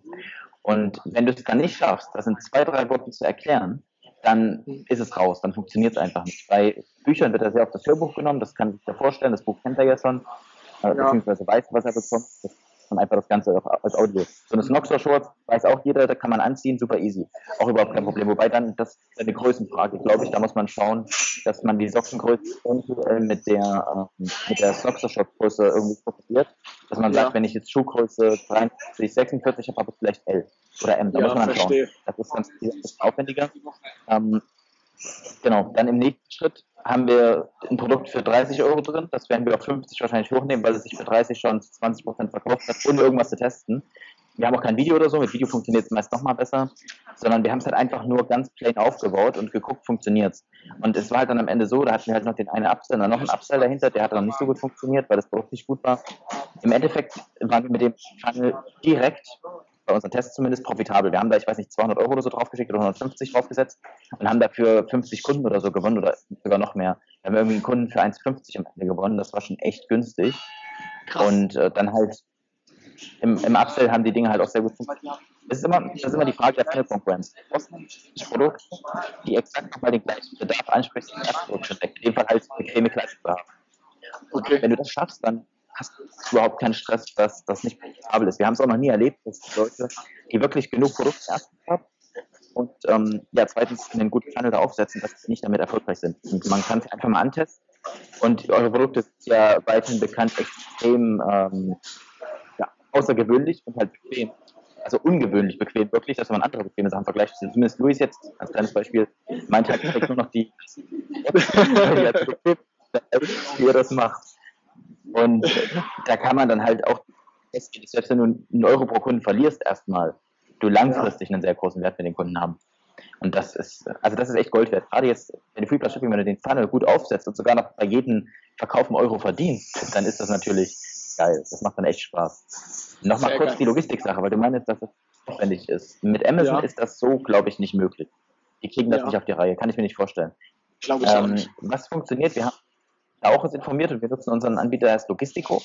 Und wenn du es dann nicht schaffst, das in zwei, drei Worten zu erklären, dann ist es raus, dann funktioniert es einfach nicht. Bei Büchern wird er sehr auf das Hörbuch genommen, das kann sich ja vorstellen, das Buch kennt er ja schon, äh, ja. beziehungsweise weiß, was er bekommt. Das und einfach das Ganze auch als Audio. So eine Snoxer-Shorts weiß auch jeder, da kann man anziehen, super easy. Auch überhaupt kein Problem. Wobei dann, das ist eine Größenfrage, glaube ich, da muss man schauen, dass man die Sockengröße eventuell mit der, äh, mit der Snoxer-Short-Größe irgendwie probiert. Dass man ja. sagt, wenn ich jetzt Schuhgröße 43, 46 habe, habe ich vielleicht L oder M. Da ja, muss man verstehe. schauen. Das ist ganz das aufwendiger. Ähm, genau, dann im nächsten Schritt haben wir ein Produkt für 30 Euro drin. Das werden wir auf 50 wahrscheinlich hochnehmen, weil es sich für 30 schon zu 20 Prozent verkauft hat, ohne irgendwas zu testen. Wir haben auch kein Video oder so. Mit Video funktioniert es meist nochmal besser. Sondern wir haben es halt einfach nur ganz plain aufgebaut und geguckt, funktioniert es. Und es war halt dann am Ende so, da hatten wir halt noch den einen Upsell, dann noch einen Upsell dahinter, der hat dann nicht so gut funktioniert, weil das Produkt nicht gut war. Im Endeffekt waren wir mit dem Channel direkt bei unseren Tests zumindest profitabel. Wir haben da, ich weiß nicht, 200 Euro oder so draufgeschickt oder 150 draufgesetzt und haben dafür 50 Kunden oder so gewonnen oder sogar noch mehr. Wir haben irgendwie einen Kunden für 1,50 am Ende gewonnen. Das war schon echt günstig. Krass. Und äh, dann halt im, im Upsell haben die Dinge halt auch sehr gut funktioniert. Das ist immer, das ist immer die Frage der Konkurrenz. Produkte, die exakt nochmal den gleichen Bedarf ansprechen, die erste Produkt In dem Fall halt Kleidung zu haben. Okay. Wenn du das schaffst, dann hast du überhaupt keinen Stress, dass das nicht profitabel ist. Wir haben es auch noch nie erlebt, dass die Leute, die wirklich genug Produkte haben und ähm, ja, zweitens einen guten Channel da aufsetzen, dass sie nicht damit erfolgreich sind. Und man kann es einfach mal antesten. Und eure Produkte sind ja weiterhin bekannt extrem ähm, ja, außergewöhnlich und halt bequem. Also ungewöhnlich bequem, wirklich, dass man andere bequeme Sachen vergleicht. Zumindest Luis jetzt, als kleines Beispiel, mein Tag trägt nur noch die, *laughs* wie er das macht. Und *laughs* da kann man dann halt auch selbst wenn du einen Euro pro Kunden verlierst erstmal, du langfristig einen sehr großen Wert mit den Kunden haben. Und das ist, also das ist echt Gold wert. Gerade jetzt, wenn du Free Plus Shipping, wenn du den Funnel gut aufsetzt und sogar noch bei jedem Verkauf einen Euro verdienst, dann ist das natürlich geil. Das macht dann echt Spaß. Nochmal sehr kurz geil. die Logistik-Sache, weil du meinst, dass das aufwendig ist. Mit Amazon ja. ist das so, glaube ich, nicht möglich. Die kriegen das ja. nicht auf die Reihe, kann ich mir nicht vorstellen. Glaube ich ähm, auch nicht. Was funktioniert? Wir haben auch uns informiert und wir nutzen unseren Anbieter als Logistico.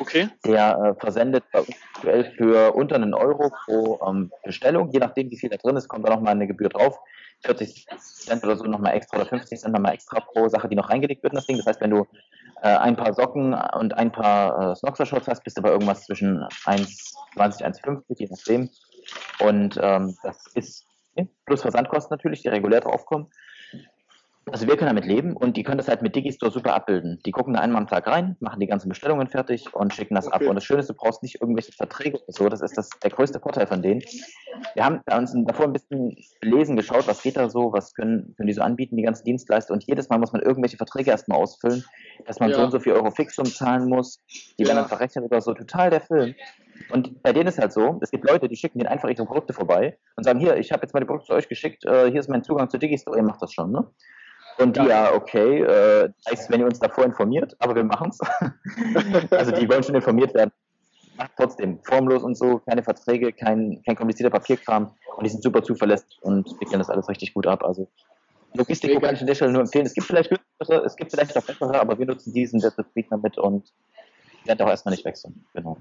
Okay. Der äh, versendet bei uns aktuell für unter einen Euro pro ähm, Bestellung. Je nachdem, wie viel da drin ist, kommt da nochmal eine Gebühr drauf. 40 Cent oder so nochmal extra oder 50 Cent nochmal extra pro Sache, die noch reingelegt wird in das Ding. Das heißt, wenn du äh, ein paar Socken und ein paar äh, Snoxer-Shorts hast, bist du bei irgendwas zwischen 1,20, 1,50, je nachdem. Und ähm, das ist plus Versandkosten natürlich, die regulär draufkommen. Also wir können damit leben und die können das halt mit Digistore super abbilden. Die gucken da einmal am Tag rein, machen die ganzen Bestellungen fertig und schicken das okay. ab. Und das Schöne ist, du brauchst nicht irgendwelche Verträge oder so. Das ist das, der größte Vorteil von denen. Wir haben uns davor ein bisschen lesen geschaut, was geht da so, was können, können die so anbieten, die ganzen Dienstleister. Und jedes Mal muss man irgendwelche Verträge erstmal ausfüllen, dass man ja. so und so viel Euro Fixum zahlen muss. Die ja. werden dann verrechnet oder so. Total der Film. Und bei denen ist halt so, es gibt Leute, die schicken denen einfach ihre Produkte vorbei und sagen, hier, ich habe jetzt mal die Produkte zu euch geschickt, äh, hier ist mein Zugang zu Digistore, ihr macht das schon, ne? Und die, ja, okay, äh, heißt, wenn ihr uns davor informiert, aber wir machen es. *laughs* also die wollen schon informiert werden. Macht trotzdem formlos und so, keine Verträge, kein, kein komplizierter Papierkram und die sind super zuverlässig und wickeln das alles richtig gut ab. Also Logistik kann ich an der Stelle nur empfehlen. Es gibt vielleicht günstigere, es gibt vielleicht auch bessere, aber wir nutzen diesen, der zufrieden damit und werden auch erstmal nicht wechseln. Genau.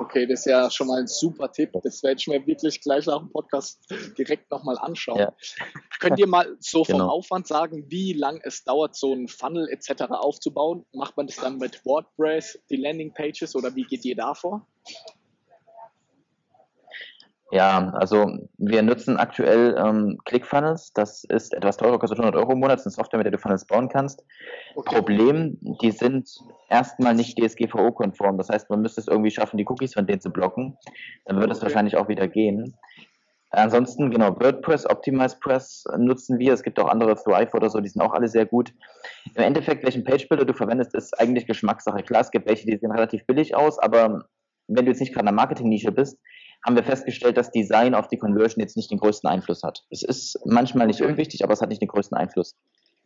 Okay, das ist ja schon mal ein super Tipp. Das werde ich mir wirklich gleich nach dem Podcast direkt nochmal anschauen. Ja. Könnt ihr mal so vom genau. Aufwand sagen, wie lang es dauert, so ein Funnel etc. aufzubauen? Macht man das dann mit WordPress, die Landingpages oder wie geht ihr da vor? Ja, also wir nutzen aktuell ähm, ClickFunnels. Das ist etwas teurer, kostet 100 Euro im Monat. Das ist eine Software, mit der du Funnels bauen kannst. Okay. Problem, die sind erstmal nicht DSGVO-konform. Das heißt, man müsste es irgendwie schaffen, die Cookies von denen zu blocken. Dann würde okay. es wahrscheinlich auch wieder gehen. Ansonsten, genau, WordPress, OptimizePress nutzen wir. Es gibt auch andere, Thrive oder so, die sind auch alle sehr gut. Im Endeffekt, welchen Page-Builder du verwendest, ist eigentlich Geschmackssache. Klar, es gibt welche, die sehen relativ billig aus, aber wenn du jetzt nicht gerade in der Marketing-Nische bist, haben wir festgestellt, dass Design auf die Conversion jetzt nicht den größten Einfluss hat. Es ist manchmal nicht unwichtig, aber es hat nicht den größten Einfluss.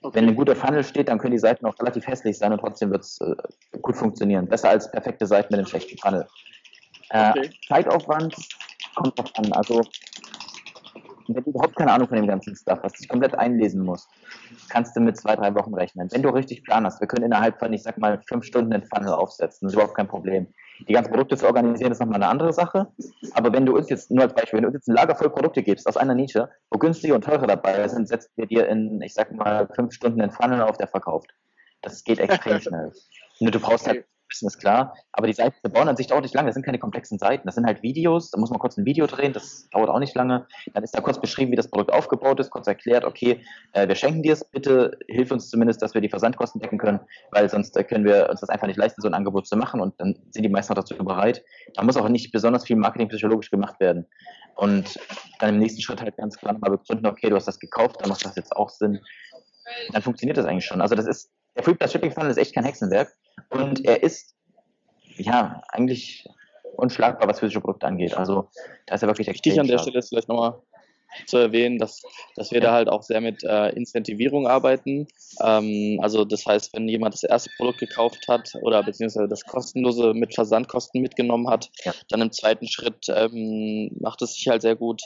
Okay. Wenn ein guter Funnel steht, dann können die Seiten auch relativ hässlich sein und trotzdem wird es äh, gut funktionieren. Besser als perfekte Seiten mit einem schlechten Funnel. Äh, okay. Zeitaufwand kommt drauf an. Also wenn du überhaupt keine Ahnung von dem ganzen Stuff hast, dich komplett einlesen musst, kannst du mit zwei, drei Wochen rechnen. Wenn du richtig Plan hast, wir können innerhalb von, ich sag mal, fünf Stunden den Funnel aufsetzen, das ist überhaupt kein Problem. Die ganzen Produkte zu organisieren, ist nochmal eine andere Sache. Aber wenn du uns jetzt, nur als Beispiel, wenn du uns jetzt ein Lager voll Produkte gibst aus einer Nische, wo günstige und teure dabei sind, setzen wir dir in, ich sag mal, fünf Stunden den Funnel auf, der verkauft. Das geht extrem *laughs* schnell. Nur du brauchst halt wissen, ist klar. Aber die Seiten bauen an sich dauert nicht lange. Das sind keine komplexen Seiten. Das sind halt Videos. Da muss man kurz ein Video drehen. Das dauert auch nicht lange. Dann ist da kurz beschrieben, wie das Produkt aufgebaut ist, kurz erklärt, okay, äh, wir schenken dir es. Bitte hilf uns zumindest, dass wir die Versandkosten decken können, weil sonst äh, können wir uns das einfach nicht leisten, so ein Angebot zu machen. Und dann sind die meisten auch dazu bereit. Da muss auch nicht besonders viel Marketing psychologisch gemacht werden. Und dann im nächsten Schritt halt ganz klar nochmal begründen, okay, du hast das gekauft, dann macht das jetzt auch Sinn. Dann funktioniert das eigentlich schon. Also das ist, der Free Plus Shipping Funnel ist echt kein Hexenwerk. Und er ist ja, eigentlich unschlagbar, was physische Produkte angeht. Also da ist ja wirklich Wichtig an der Stelle ist vielleicht nochmal zu erwähnen, dass, dass wir da halt auch sehr mit äh, Incentivierung arbeiten. Ähm, also das heißt, wenn jemand das erste Produkt gekauft hat oder beziehungsweise das kostenlose mit Versandkosten mitgenommen hat, ja. dann im zweiten Schritt ähm, macht es sich halt sehr gut,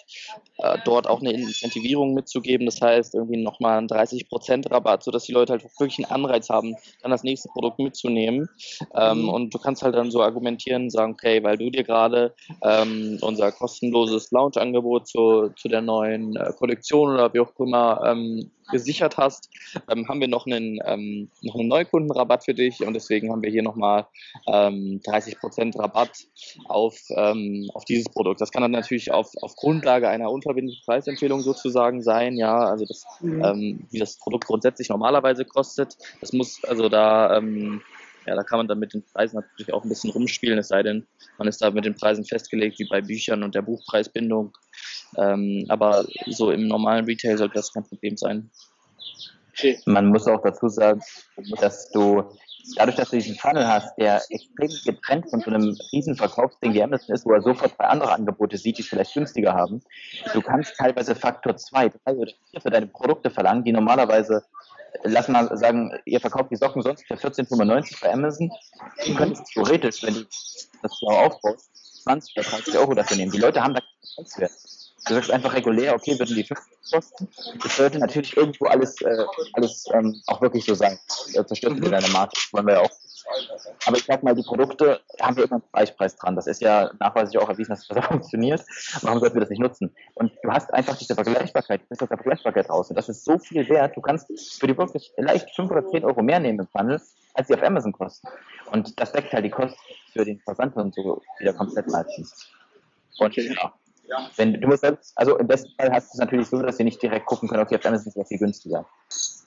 äh, dort auch eine Incentivierung mitzugeben. Das heißt, irgendwie nochmal einen 30% Rabatt, sodass die Leute halt wirklich einen Anreiz haben, dann das nächste Produkt mitzunehmen. Ähm, mhm. Und du kannst halt dann so argumentieren, sagen, okay, weil du dir gerade ähm, unser kostenloses Launch-Angebot zu, zu der neuen neuen äh, Kollektion oder wie auch immer ähm, gesichert hast, ähm, haben wir noch einen, ähm, noch einen Neukundenrabatt für dich und deswegen haben wir hier nochmal ähm, 30% Rabatt auf, ähm, auf dieses Produkt. Das kann dann natürlich auf, auf Grundlage einer unverbindlichen Preisempfehlung sozusagen sein, ja, also das, mhm. ähm, wie das Produkt grundsätzlich normalerweise kostet. Das muss also da ähm, ja, da kann man dann mit den Preisen natürlich auch ein bisschen rumspielen, es sei denn, man ist da mit den Preisen festgelegt, wie bei Büchern und der Buchpreisbindung. Ähm, aber so im normalen Retail sollte das kein Problem sein. Man muss auch dazu sagen, dass du dadurch, dass du diesen Funnel hast, der extrem getrennt von so einem riesen Verkaufsding wie Amazon ist, wo er sofort zwei andere Angebote sieht, die es vielleicht günstiger haben, du kannst teilweise Faktor 2, 3 oder 4 für deine Produkte verlangen, die normalerweise lass mal sagen, ihr verkauft die Socken sonst für 14,95 bei Amazon. Du könntest theoretisch, wenn du das schlau aufbaust, 20 oder 30 Euro dafür nehmen. Die Leute haben da keinen Preiswert. Du sagst einfach regulär, okay, würden die 50 kosten. Das sollte natürlich irgendwo alles, äh, alles ähm, auch wirklich so sein. Das zerstört mhm. deine Marke. Wollen wir ja auch aber ich sag mal, die Produkte haben wir immer einen Preispreis dran. Das ist ja nachweislich auch erwiesen, dass das *laughs* funktioniert. Warum sollten wir das nicht nutzen? Und du hast einfach diese Vergleichbarkeit, du bist aus der Vergleichbarkeit raus. Und das ist so viel wert. Du kannst für die Produkte vielleicht 5 oder 10 Euro mehr nehmen im Funnel, als sie auf Amazon kosten. Und das deckt halt die Kosten für den Versand und so wieder komplett meistens. Und okay. ja. Wenn, du musst, also im besten Fall hast du es natürlich so, dass sie nicht direkt gucken können, okay, auf Amazon ist es viel günstiger.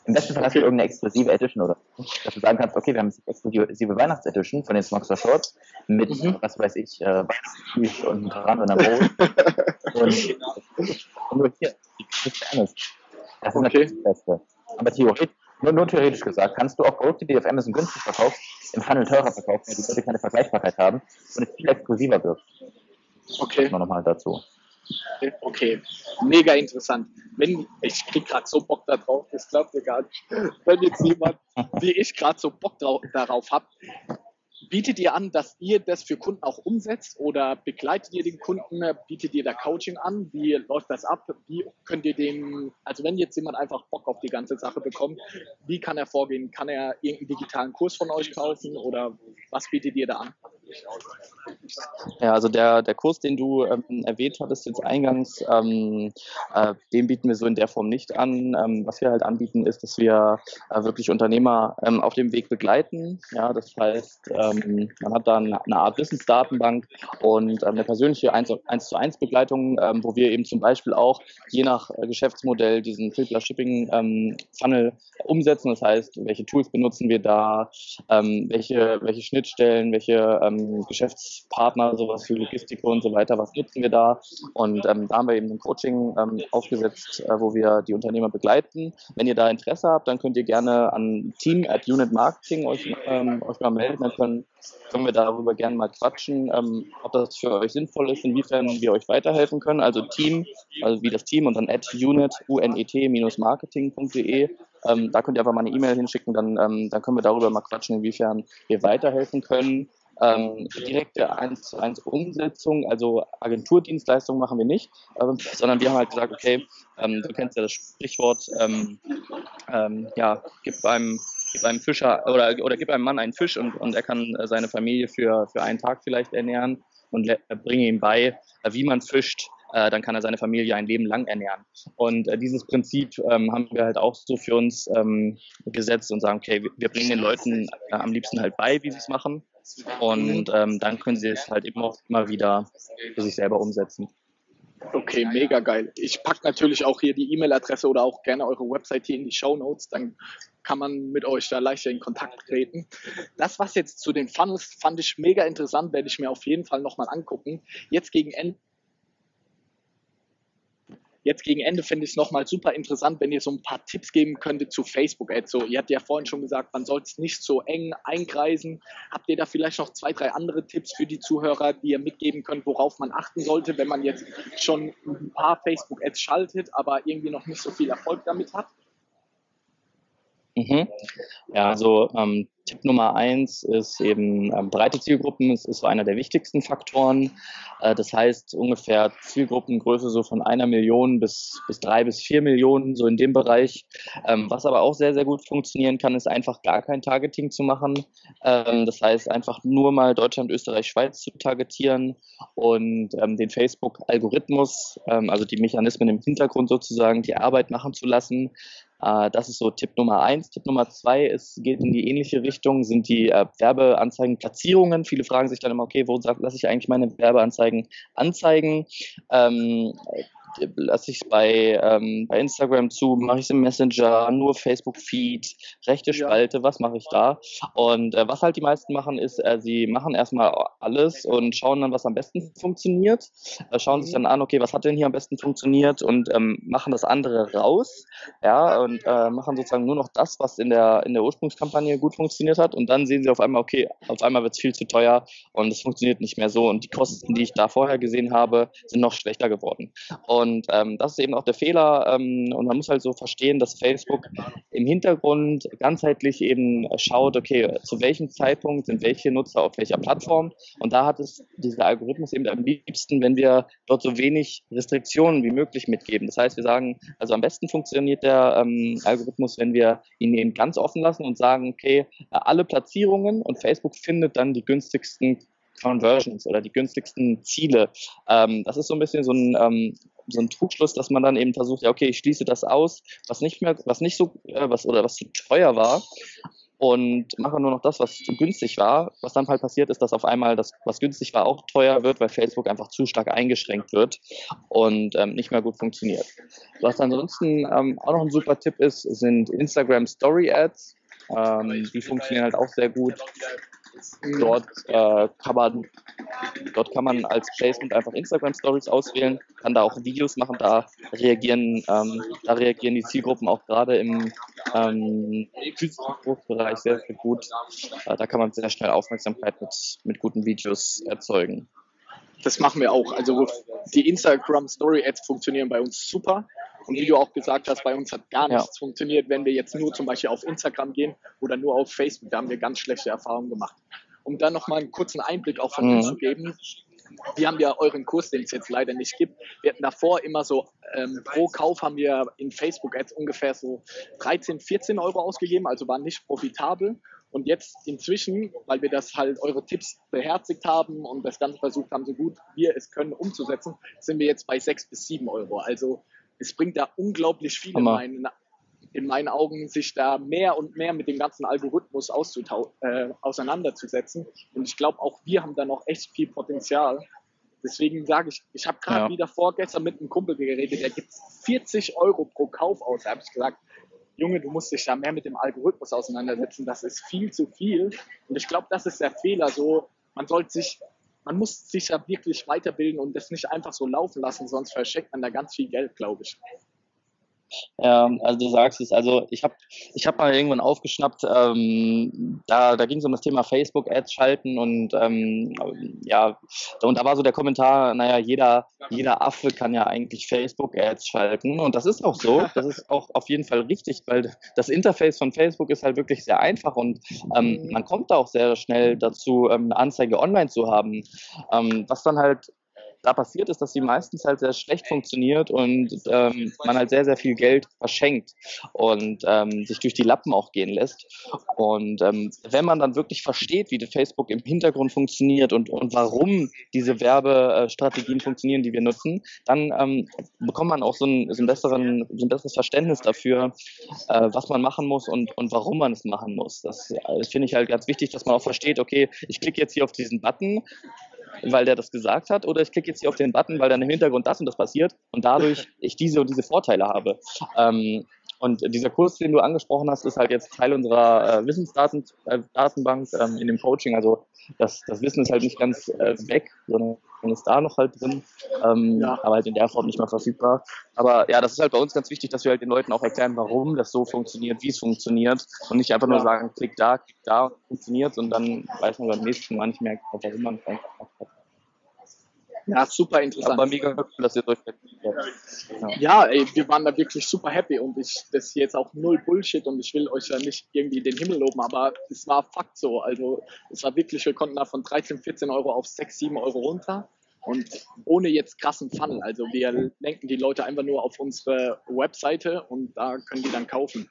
Im besten Fall hast du irgendeine exklusive Edition oder dass du sagen kannst, okay, wir haben eine exklusive Weihnachtsedition von den Smoxer Shorts mit, mhm. was weiß ich, äh, Weihnachtsfisch und dran und am Brot. *laughs* und, und nur hier, das ist Das ist okay. natürlich das Beste. Aber theoretisch, nur, nur theoretisch gesagt, kannst du auch Produkte, die du auf Amazon günstig verkaufst, im Funnel teurer verkaufen, weil die Leute keine Vergleichbarkeit haben und es viel exklusiver wird. Okay. Das nochmal dazu. Okay, mega interessant. Wenn, ich krieg gerade so Bock darauf, das glaubt ihr gar nicht. Wenn jetzt jemand, *laughs* wie ich gerade so Bock darauf habe, bietet ihr an, dass ihr das für Kunden auch umsetzt oder begleitet ihr den Kunden, bietet ihr da Coaching an? Wie läuft das ab? Wie könnt ihr dem, also wenn jetzt jemand einfach Bock auf die ganze Sache bekommt, wie kann er vorgehen? Kann er irgendeinen digitalen Kurs von euch kaufen oder was bietet ihr da an? Ja, also der, der Kurs, den du ähm, erwähnt hattest jetzt eingangs, ähm, äh, den bieten wir so in der Form nicht an. Ähm, was wir halt anbieten, ist, dass wir äh, wirklich Unternehmer ähm, auf dem Weg begleiten. Ja, das heißt, ähm, man hat da eine, eine Art Wissensdatenbank und ähm, eine persönliche 1 zu 1 Begleitung, wo wir eben zum Beispiel auch je nach äh, Geschäftsmodell diesen Filter Shipping Funnel umsetzen. Das heißt, welche Tools benutzen wir da, welche, welche Schnittstellen, welche Geschäftspartner, sowas wie Logistik und so weiter, was nutzen wir da? Und ähm, da haben wir eben ein Coaching ähm, aufgesetzt, äh, wo wir die Unternehmer begleiten. Wenn ihr da Interesse habt, dann könnt ihr gerne an team at Unit Marketing euch, ähm, euch mal melden, dann können, können wir darüber gerne mal quatschen, ähm, ob das für euch sinnvoll ist, inwiefern wir euch weiterhelfen können. Also Team, also wie das Team und dann at unit, unet-marketing.de ähm, da könnt ihr einfach mal eine E-Mail hinschicken, dann, ähm, dann können wir darüber mal quatschen, inwiefern wir weiterhelfen können. Ähm, direkte 1 zu 1 Umsetzung, also Agenturdienstleistungen machen wir nicht, ähm, sondern wir haben halt gesagt, okay, ähm, du kennst ja das Sprichwort, ähm, ähm, ja, gib einem, gib einem Fischer oder, oder gib einem Mann einen Fisch und, und er kann äh, seine Familie für, für einen Tag vielleicht ernähren und bringe ihm bei, äh, wie man fischt, äh, dann kann er seine Familie ein Leben lang ernähren. Und äh, dieses Prinzip ähm, haben wir halt auch so für uns ähm, gesetzt und sagen, okay, wir, wir bringen den Leuten äh, am liebsten halt bei, wie sie es machen. Und ähm, dann können sie es halt immer, immer wieder für sich selber umsetzen. Okay, mega geil. Ich packe natürlich auch hier die E-Mail-Adresse oder auch gerne eure Website hier in die Show Notes. Dann kann man mit euch da leichter in Kontakt treten. Das, was jetzt zu den Funnels fand ich mega interessant, werde ich mir auf jeden Fall nochmal angucken. Jetzt gegen Ende Jetzt gegen Ende finde ich es nochmal super interessant, wenn ihr so ein paar Tipps geben könntet zu Facebook-Ads. So, ihr habt ja vorhin schon gesagt, man soll es nicht so eng einkreisen. Habt ihr da vielleicht noch zwei, drei andere Tipps für die Zuhörer, die ihr mitgeben könnt, worauf man achten sollte, wenn man jetzt schon ein paar Facebook-Ads schaltet, aber irgendwie noch nicht so viel Erfolg damit hat? Mhm. Ja, also ähm, Tipp Nummer eins ist eben ähm, breite Zielgruppen. Es ist so einer der wichtigsten Faktoren. Äh, das heißt ungefähr Zielgruppengröße so von einer Million bis, bis drei bis vier Millionen, so in dem Bereich. Ähm, was aber auch sehr, sehr gut funktionieren kann, ist einfach gar kein Targeting zu machen. Ähm, das heißt einfach nur mal Deutschland, Österreich, Schweiz zu targetieren und ähm, den Facebook-Algorithmus, ähm, also die Mechanismen im Hintergrund sozusagen, die Arbeit machen zu lassen. Äh, das ist so Tipp Nummer eins. Tipp Nummer zwei ist, geht in die ähnliche Richtung, sind die äh, Werbeanzeigenplatzierungen. Viele fragen sich dann immer, okay, wo lasse ich eigentlich meine Werbeanzeigen anzeigen? Ähm, lasse ich es bei, ähm, bei Instagram zu, mache ich es im Messenger, nur Facebook-Feed, rechte Spalte, ja. was mache ich da? Und äh, was halt die meisten machen, ist, äh, sie machen erstmal alles und schauen dann, was am besten funktioniert, äh, schauen mhm. sich dann an, okay, was hat denn hier am besten funktioniert und ähm, machen das andere raus, ja, und äh, machen sozusagen nur noch das, was in der, in der Ursprungskampagne gut funktioniert hat und dann sehen sie auf einmal, okay, auf einmal wird es viel zu teuer und es funktioniert nicht mehr so und die Kosten, die ich da vorher gesehen habe, sind noch schlechter geworden. Und und ähm, das ist eben auch der Fehler. Ähm, und man muss halt so verstehen, dass Facebook im Hintergrund ganzheitlich eben schaut, okay, zu welchem Zeitpunkt sind welche Nutzer auf welcher Plattform. Und da hat es dieser Algorithmus eben am liebsten, wenn wir dort so wenig Restriktionen wie möglich mitgeben. Das heißt, wir sagen, also am besten funktioniert der ähm, Algorithmus, wenn wir ihn eben ganz offen lassen und sagen, okay, alle Platzierungen und Facebook findet dann die günstigsten Conversions oder die günstigsten Ziele. Ähm, das ist so ein bisschen so ein, ähm, so ein Trugschluss, dass man dann eben versucht, ja, okay, ich schließe das aus, was nicht mehr, was nicht so, äh, was oder was zu teuer war und mache nur noch das, was günstig war. Was dann halt passiert ist, dass auf einmal das, was günstig war, auch teuer wird, weil Facebook einfach zu stark eingeschränkt wird und ähm, nicht mehr gut funktioniert. Was ansonsten ähm, auch noch ein super Tipp ist, sind Instagram Story Ads. Ähm, die funktionieren halt auch sehr gut. Dort äh, kann man dort kann man als Placement einfach Instagram Stories auswählen, kann da auch Videos machen, da reagieren, ähm, da reagieren die Zielgruppen auch gerade im ähm, Bereich sehr, sehr gut. Äh, da kann man sehr schnell Aufmerksamkeit mit, mit guten Videos erzeugen. Das machen wir auch. Also die Instagram Story Ads funktionieren bei uns super. Und wie du auch gesagt hast, bei uns hat gar nichts ja. funktioniert, wenn wir jetzt nur zum Beispiel auf Instagram gehen oder nur auf Facebook. Da haben wir ganz schlechte Erfahrungen gemacht. Um dann nochmal einen kurzen Einblick auch von mhm. uns zu geben. Wir haben ja euren Kurs, den es jetzt leider nicht gibt. Wir hatten davor immer so, ähm, pro Kauf haben wir in Facebook-Ads ungefähr so 13, 14 Euro ausgegeben, also waren nicht profitabel. Und jetzt inzwischen, weil wir das halt eure Tipps beherzigt haben und das Ganze versucht haben, so gut wir es können umzusetzen, sind wir jetzt bei 6 bis 7 Euro. Also es bringt da unglaublich viel in meinen, in meinen, Augen, sich da mehr und mehr mit dem ganzen Algorithmus äh, auseinanderzusetzen. Und ich glaube, auch wir haben da noch echt viel Potenzial. Deswegen sage ich, ich habe gerade ja. wieder vorgestern mit einem Kumpel geredet, der gibt 40 Euro pro Kauf aus. Da habe ich gesagt, Junge, du musst dich da mehr mit dem Algorithmus auseinandersetzen. Das ist viel zu viel. Und ich glaube, das ist der Fehler. So, man sollte sich man muss sich ja wirklich weiterbilden und das nicht einfach so laufen lassen, sonst verschenkt man da ganz viel Geld, glaube ich. Ja, also du sagst es, also ich habe ich hab mal irgendwann aufgeschnappt, ähm, da, da ging es um das Thema Facebook-Ads schalten und ähm, ja, und da war so der Kommentar, naja, jeder, jeder Affe kann ja eigentlich Facebook-Ads schalten und das ist auch so, *laughs* das ist auch auf jeden Fall richtig, weil das Interface von Facebook ist halt wirklich sehr einfach und ähm, man kommt da auch sehr schnell dazu, ähm, eine Anzeige online zu haben, ähm, was dann halt da passiert ist, dass sie meistens halt sehr schlecht funktioniert und ähm, man halt sehr, sehr viel Geld verschenkt und ähm, sich durch die Lappen auch gehen lässt. Und ähm, wenn man dann wirklich versteht, wie Facebook im Hintergrund funktioniert und, und warum diese Werbestrategien funktionieren, die wir nutzen, dann ähm, bekommt man auch so ein, so, ein besseren, so ein besseres Verständnis dafür, äh, was man machen muss und, und warum man es machen muss. Das, das finde ich halt ganz wichtig, dass man auch versteht, okay, ich klicke jetzt hier auf diesen Button weil der das gesagt hat, oder ich klicke jetzt hier auf den Button, weil dann im Hintergrund das und das passiert und dadurch *laughs* ich diese und diese Vorteile habe. Ähm, und dieser Kurs, den du angesprochen hast, ist halt jetzt Teil unserer äh, Wissensdatenbank äh, ähm, in dem Coaching. Also das, das Wissen ist halt nicht ganz äh, weg, sondern ist da noch halt drin, ähm, ja. aber halt in der Form nicht mehr verfügbar. Aber ja, das ist halt bei uns ganz wichtig, dass wir halt den Leuten auch erklären, warum das so funktioniert, wie es funktioniert und nicht einfach nur sagen, klick da, klick da, funktioniert und dann weiß man beim nächsten Mal nicht mehr, warum man es einfach hat. Ja, super interessant. Aber mega cool, dass ihr euch ja. ja, ey, wir waren da wirklich super happy und ich, das ist jetzt auch null Bullshit und ich will euch ja nicht irgendwie den Himmel loben, aber es war Fakt so. Also, es war wirklich, wir konnten da von 13, 14 Euro auf 6, 7 Euro runter und ohne jetzt krassen Funnel. Also, wir lenken die Leute einfach nur auf unsere Webseite und da können die dann kaufen.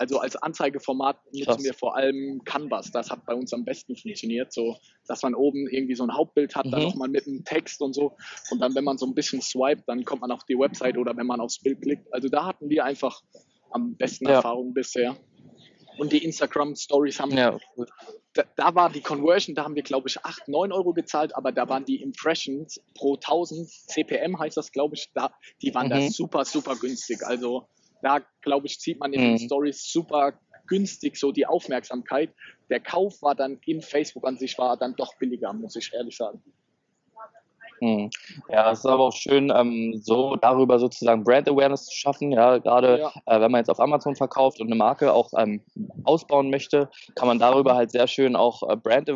Also als Anzeigeformat nutzen Krass. wir vor allem Canvas. Das hat bei uns am besten funktioniert, so dass man oben irgendwie so ein Hauptbild hat, mhm. dann nochmal mit einem Text und so. Und dann, wenn man so ein bisschen swiped, dann kommt man auf die Website oder wenn man aufs Bild klickt. Also da hatten wir einfach am besten ja. Erfahrungen bisher. Und die Instagram Stories haben ja. Da, da, war die Conversion, da haben wir, glaube ich, 8, 9 Euro gezahlt, aber da waren die Impressions pro 1000 CPM, heißt das, glaube ich, da, die waren mhm. da super, super günstig. Also da, glaube ich, zieht man in den mhm. Stories super günstig so die Aufmerksamkeit. Der Kauf war dann in Facebook an sich war dann doch billiger, muss ich ehrlich sagen. Hm. Ja, es ist aber auch schön, ähm, so darüber sozusagen Brand Awareness zu schaffen. Ja, gerade ja. äh, wenn man jetzt auf Amazon verkauft und eine Marke auch ähm, ausbauen möchte, kann man darüber halt sehr schön auch äh, Brand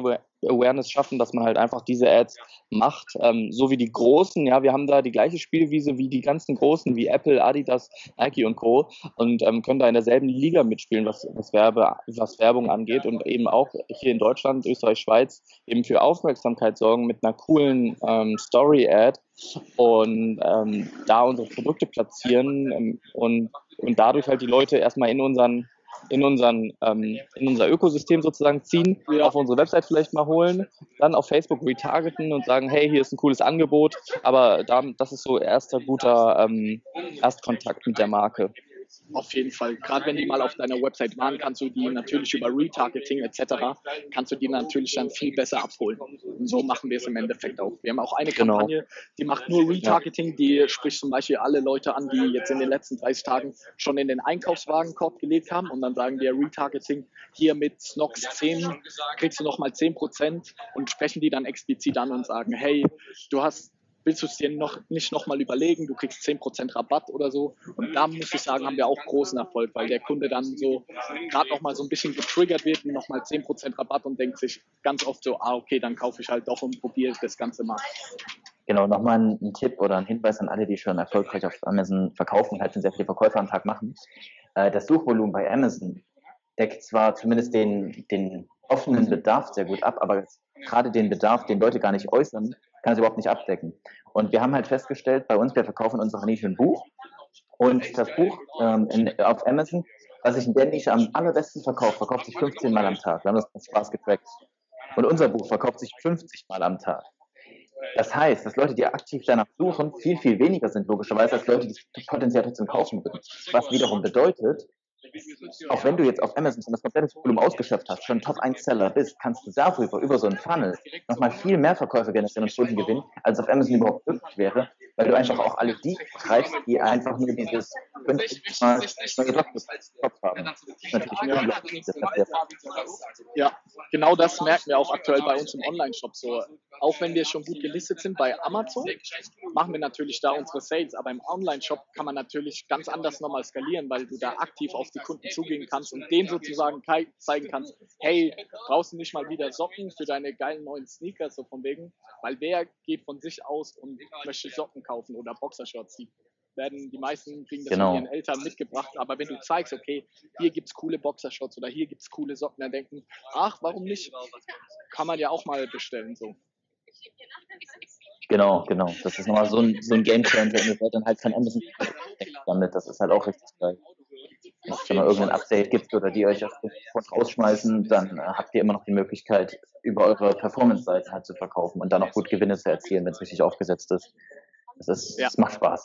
Awareness schaffen, dass man halt einfach diese Ads macht, ähm, so wie die Großen. Ja, wir haben da die gleiche Spielwiese wie die ganzen Großen, wie Apple, Adidas, Nike und Co. und ähm, können da in derselben Liga mitspielen, was, was, Werbe, was Werbung angeht und eben auch hier in Deutschland, Österreich, Schweiz eben für Aufmerksamkeit sorgen mit einer coolen ähm, Story-Ad und ähm, da unsere Produkte platzieren ähm, und, und dadurch halt die Leute erstmal in unseren in, unseren, ähm, in unser Ökosystem sozusagen ziehen, auf unsere Website vielleicht mal holen, dann auf Facebook retargeten und sagen, hey, hier ist ein cooles Angebot. Aber da, das ist so erster guter ähm, Erstkontakt mit der Marke. Auf jeden Fall. Gerade wenn die mal auf deiner Website waren, kannst du die natürlich über Retargeting etc. kannst du die natürlich dann viel besser abholen. Und so machen wir es im Endeffekt auch. Wir haben auch eine genau. Kampagne, die macht nur Retargeting, die spricht zum Beispiel alle Leute an, die jetzt in den letzten 30 Tagen schon in den Einkaufswagenkorb gelegt haben und dann sagen wir Retargeting hier mit Snox 10 kriegst du nochmal 10% und sprechen die dann explizit an und sagen, hey, du hast willst du es dir noch nicht nochmal überlegen, du kriegst 10% Rabatt oder so. Und da muss ich sagen, haben wir auch großen Erfolg, weil der Kunde dann so gerade nochmal so ein bisschen getriggert wird und nochmal 10% Rabatt und denkt sich ganz oft so, ah, okay, dann kaufe ich halt doch und probiere das Ganze mal. Genau, nochmal ein, ein, Tipp oder ein Hinweis an alle, die schon erfolgreich auf Amazon verkaufen, halt schon sehr viele Verkäufer am Tag machen. Äh, das Suchvolumen bei Amazon deckt zwar zumindest den, den offenen Bedarf sehr gut ab, aber gerade den Bedarf, den Leute gar nicht äußern, kann es überhaupt nicht abdecken. Und wir haben halt festgestellt, bei uns, wir verkaufen unsere Nische ein Buch. Und das Buch ähm, in, auf Amazon, was sich in der Nische am allerbesten verkauft, verkauft sich 15 Mal am Tag. Wir haben das mit Spaß getrackt. Und unser Buch verkauft sich 50 Mal am Tag. Das heißt, dass Leute, die aktiv danach suchen, viel, viel weniger sind, logischerweise, als Leute, die potenziell trotzdem kaufen würden. Was wiederum bedeutet, auch wenn du jetzt auf Amazon schon das komplette Volumen ausgeschöpft hast, schon Top 1 Seller bist, kannst du darüber, über so einen Funnel, nochmal viel mehr Verkäufe generieren und Kunden gewinnen, als auf Amazon überhaupt möglich wäre, weil du einfach auch alle die treibst, die einfach nur dieses 50 Mal neue Kopf haben. Natürlich ja, genau das merken wir auch aktuell bei uns im Online-Shop so. Auch wenn wir schon gut gelistet sind bei Amazon, machen wir natürlich da unsere Sales, aber im Online-Shop kann man natürlich ganz anders nochmal skalieren, weil du da aktiv auf die Kunden zugehen kannst und denen sozusagen zeigen kannst, hey, brauchst du nicht mal wieder Socken für deine geilen neuen Sneakers, so von wegen, weil wer geht von sich aus und möchte Socken kaufen oder Boxershorts, die werden die meisten kriegen das genau. von ihren Eltern mitgebracht, aber wenn du zeigst, okay, hier gibt es coole Boxershorts oder hier gibt es coole Socken, dann denken, ach, warum nicht? Kann man ja auch mal bestellen, so. Genau, genau. Das ist nochmal so ein, so ein Game Changer und ihr seid dann halt von Amazon damit. Das ist halt auch richtig geil wenn es mal irgendein Update gibt oder die euch aus rausschmeißen, dann äh, habt ihr immer noch die Möglichkeit, über eure Performance-Seite halt zu verkaufen und dann auch gut Gewinne zu erzielen, wenn es richtig aufgesetzt ist. Das, ist, ja. das macht Spaß.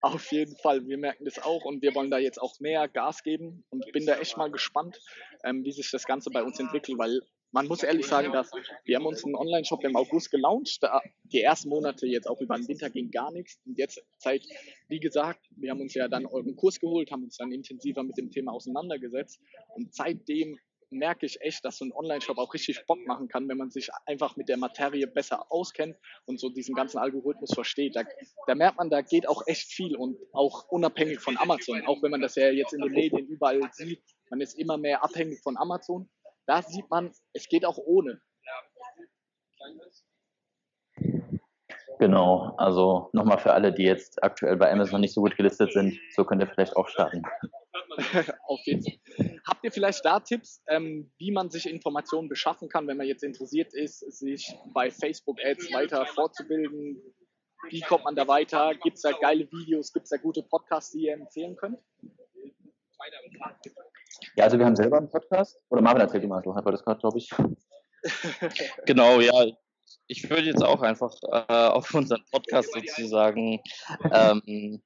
Auf jeden Fall, wir merken das auch und wir wollen da jetzt auch mehr Gas geben und bin da echt mal gespannt, ähm, wie sich das Ganze bei uns entwickelt, weil man muss ehrlich sagen, dass wir haben uns einen Online-Shop im August gelauncht. Da die ersten Monate jetzt auch über den Winter ging gar nichts. Und jetzt seit, wie gesagt, wir haben uns ja dann euren Kurs geholt, haben uns dann intensiver mit dem Thema auseinandergesetzt. Und seitdem merke ich echt, dass so ein Online-Shop auch richtig Bock machen kann, wenn man sich einfach mit der Materie besser auskennt und so diesen ganzen Algorithmus versteht. Da, da, merkt man, da geht auch echt viel und auch unabhängig von Amazon, auch wenn man das ja jetzt in den Medien überall sieht, man ist immer mehr abhängig von Amazon da sieht man, es geht auch ohne. Genau, also nochmal für alle, die jetzt aktuell bei Amazon nicht so gut gelistet sind, so könnt ihr vielleicht auch starten. *laughs* Auf jeden Fall. Habt ihr vielleicht da Tipps, ähm, wie man sich Informationen beschaffen kann, wenn man jetzt interessiert ist, sich bei Facebook Ads weiter fortzubilden? Wie kommt man da weiter? Gibt es da geile Videos? Gibt es da gute Podcasts, die ihr empfehlen könnt? Ja, also wir haben selber einen Podcast. Oder Marvin erzählt immer, du hast das gerade, glaube ich. *laughs* genau, ja. Ich würde jetzt auch einfach äh, auf unseren Podcast sozusagen ähm,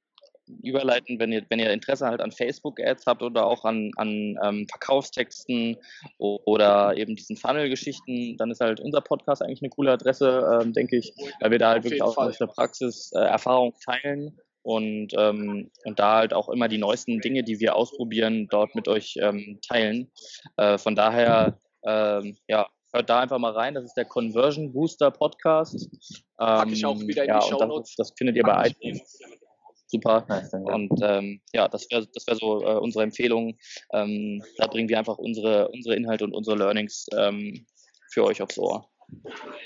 überleiten, wenn ihr, wenn ihr Interesse halt an Facebook-Ads habt oder auch an, an ähm, Verkaufstexten oder eben diesen Funnel-Geschichten, dann ist halt unser Podcast eigentlich eine coole Adresse, ähm, denke ich, weil wir da halt Auf wirklich auch aus der Praxis äh, Erfahrung teilen und, ähm, und da halt auch immer die neuesten Dinge, die wir ausprobieren, dort mit euch ähm, teilen. Äh, von daher, ähm, ja, hört da einfach mal rein. Das ist der Conversion Booster Podcast. Pack ich auch wieder in ja, die Show Notes. Das, das, findet ihr bei iTunes. Super. Nice, und ähm, ja, das wäre das wär so äh, unsere Empfehlung. Ähm, da bringen wir einfach unsere, unsere Inhalte und unsere Learnings ähm, für euch aufs Ohr.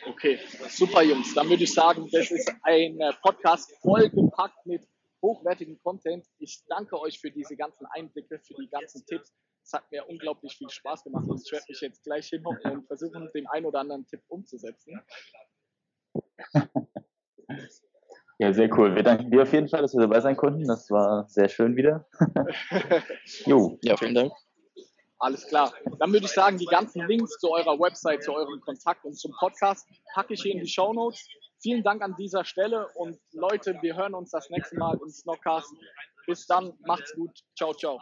Okay, super Jungs. Dann würde ich sagen, das ist ein Podcast vollgepackt mit hochwertigen Content. Ich danke euch für diese ganzen Einblicke, für die ganzen Tipps. Es hat mir unglaublich viel Spaß gemacht und ich werde mich jetzt gleich hinhocken und versuchen, den einen oder anderen Tipp umzusetzen. Ja, sehr cool. Wir danken dir auf jeden Fall, dass wir dabei sein konnten. Das war sehr schön wieder. *laughs* jo, ja, vielen Dank. Alles klar. Dann würde ich sagen, die ganzen Links zu eurer Website, zu eurem Kontakt und zum Podcast packe ich hier in die Show Notes. Vielen Dank an dieser Stelle und Leute, wir hören uns das nächste Mal im Snockcast. Bis dann, macht's gut. Ciao, ciao.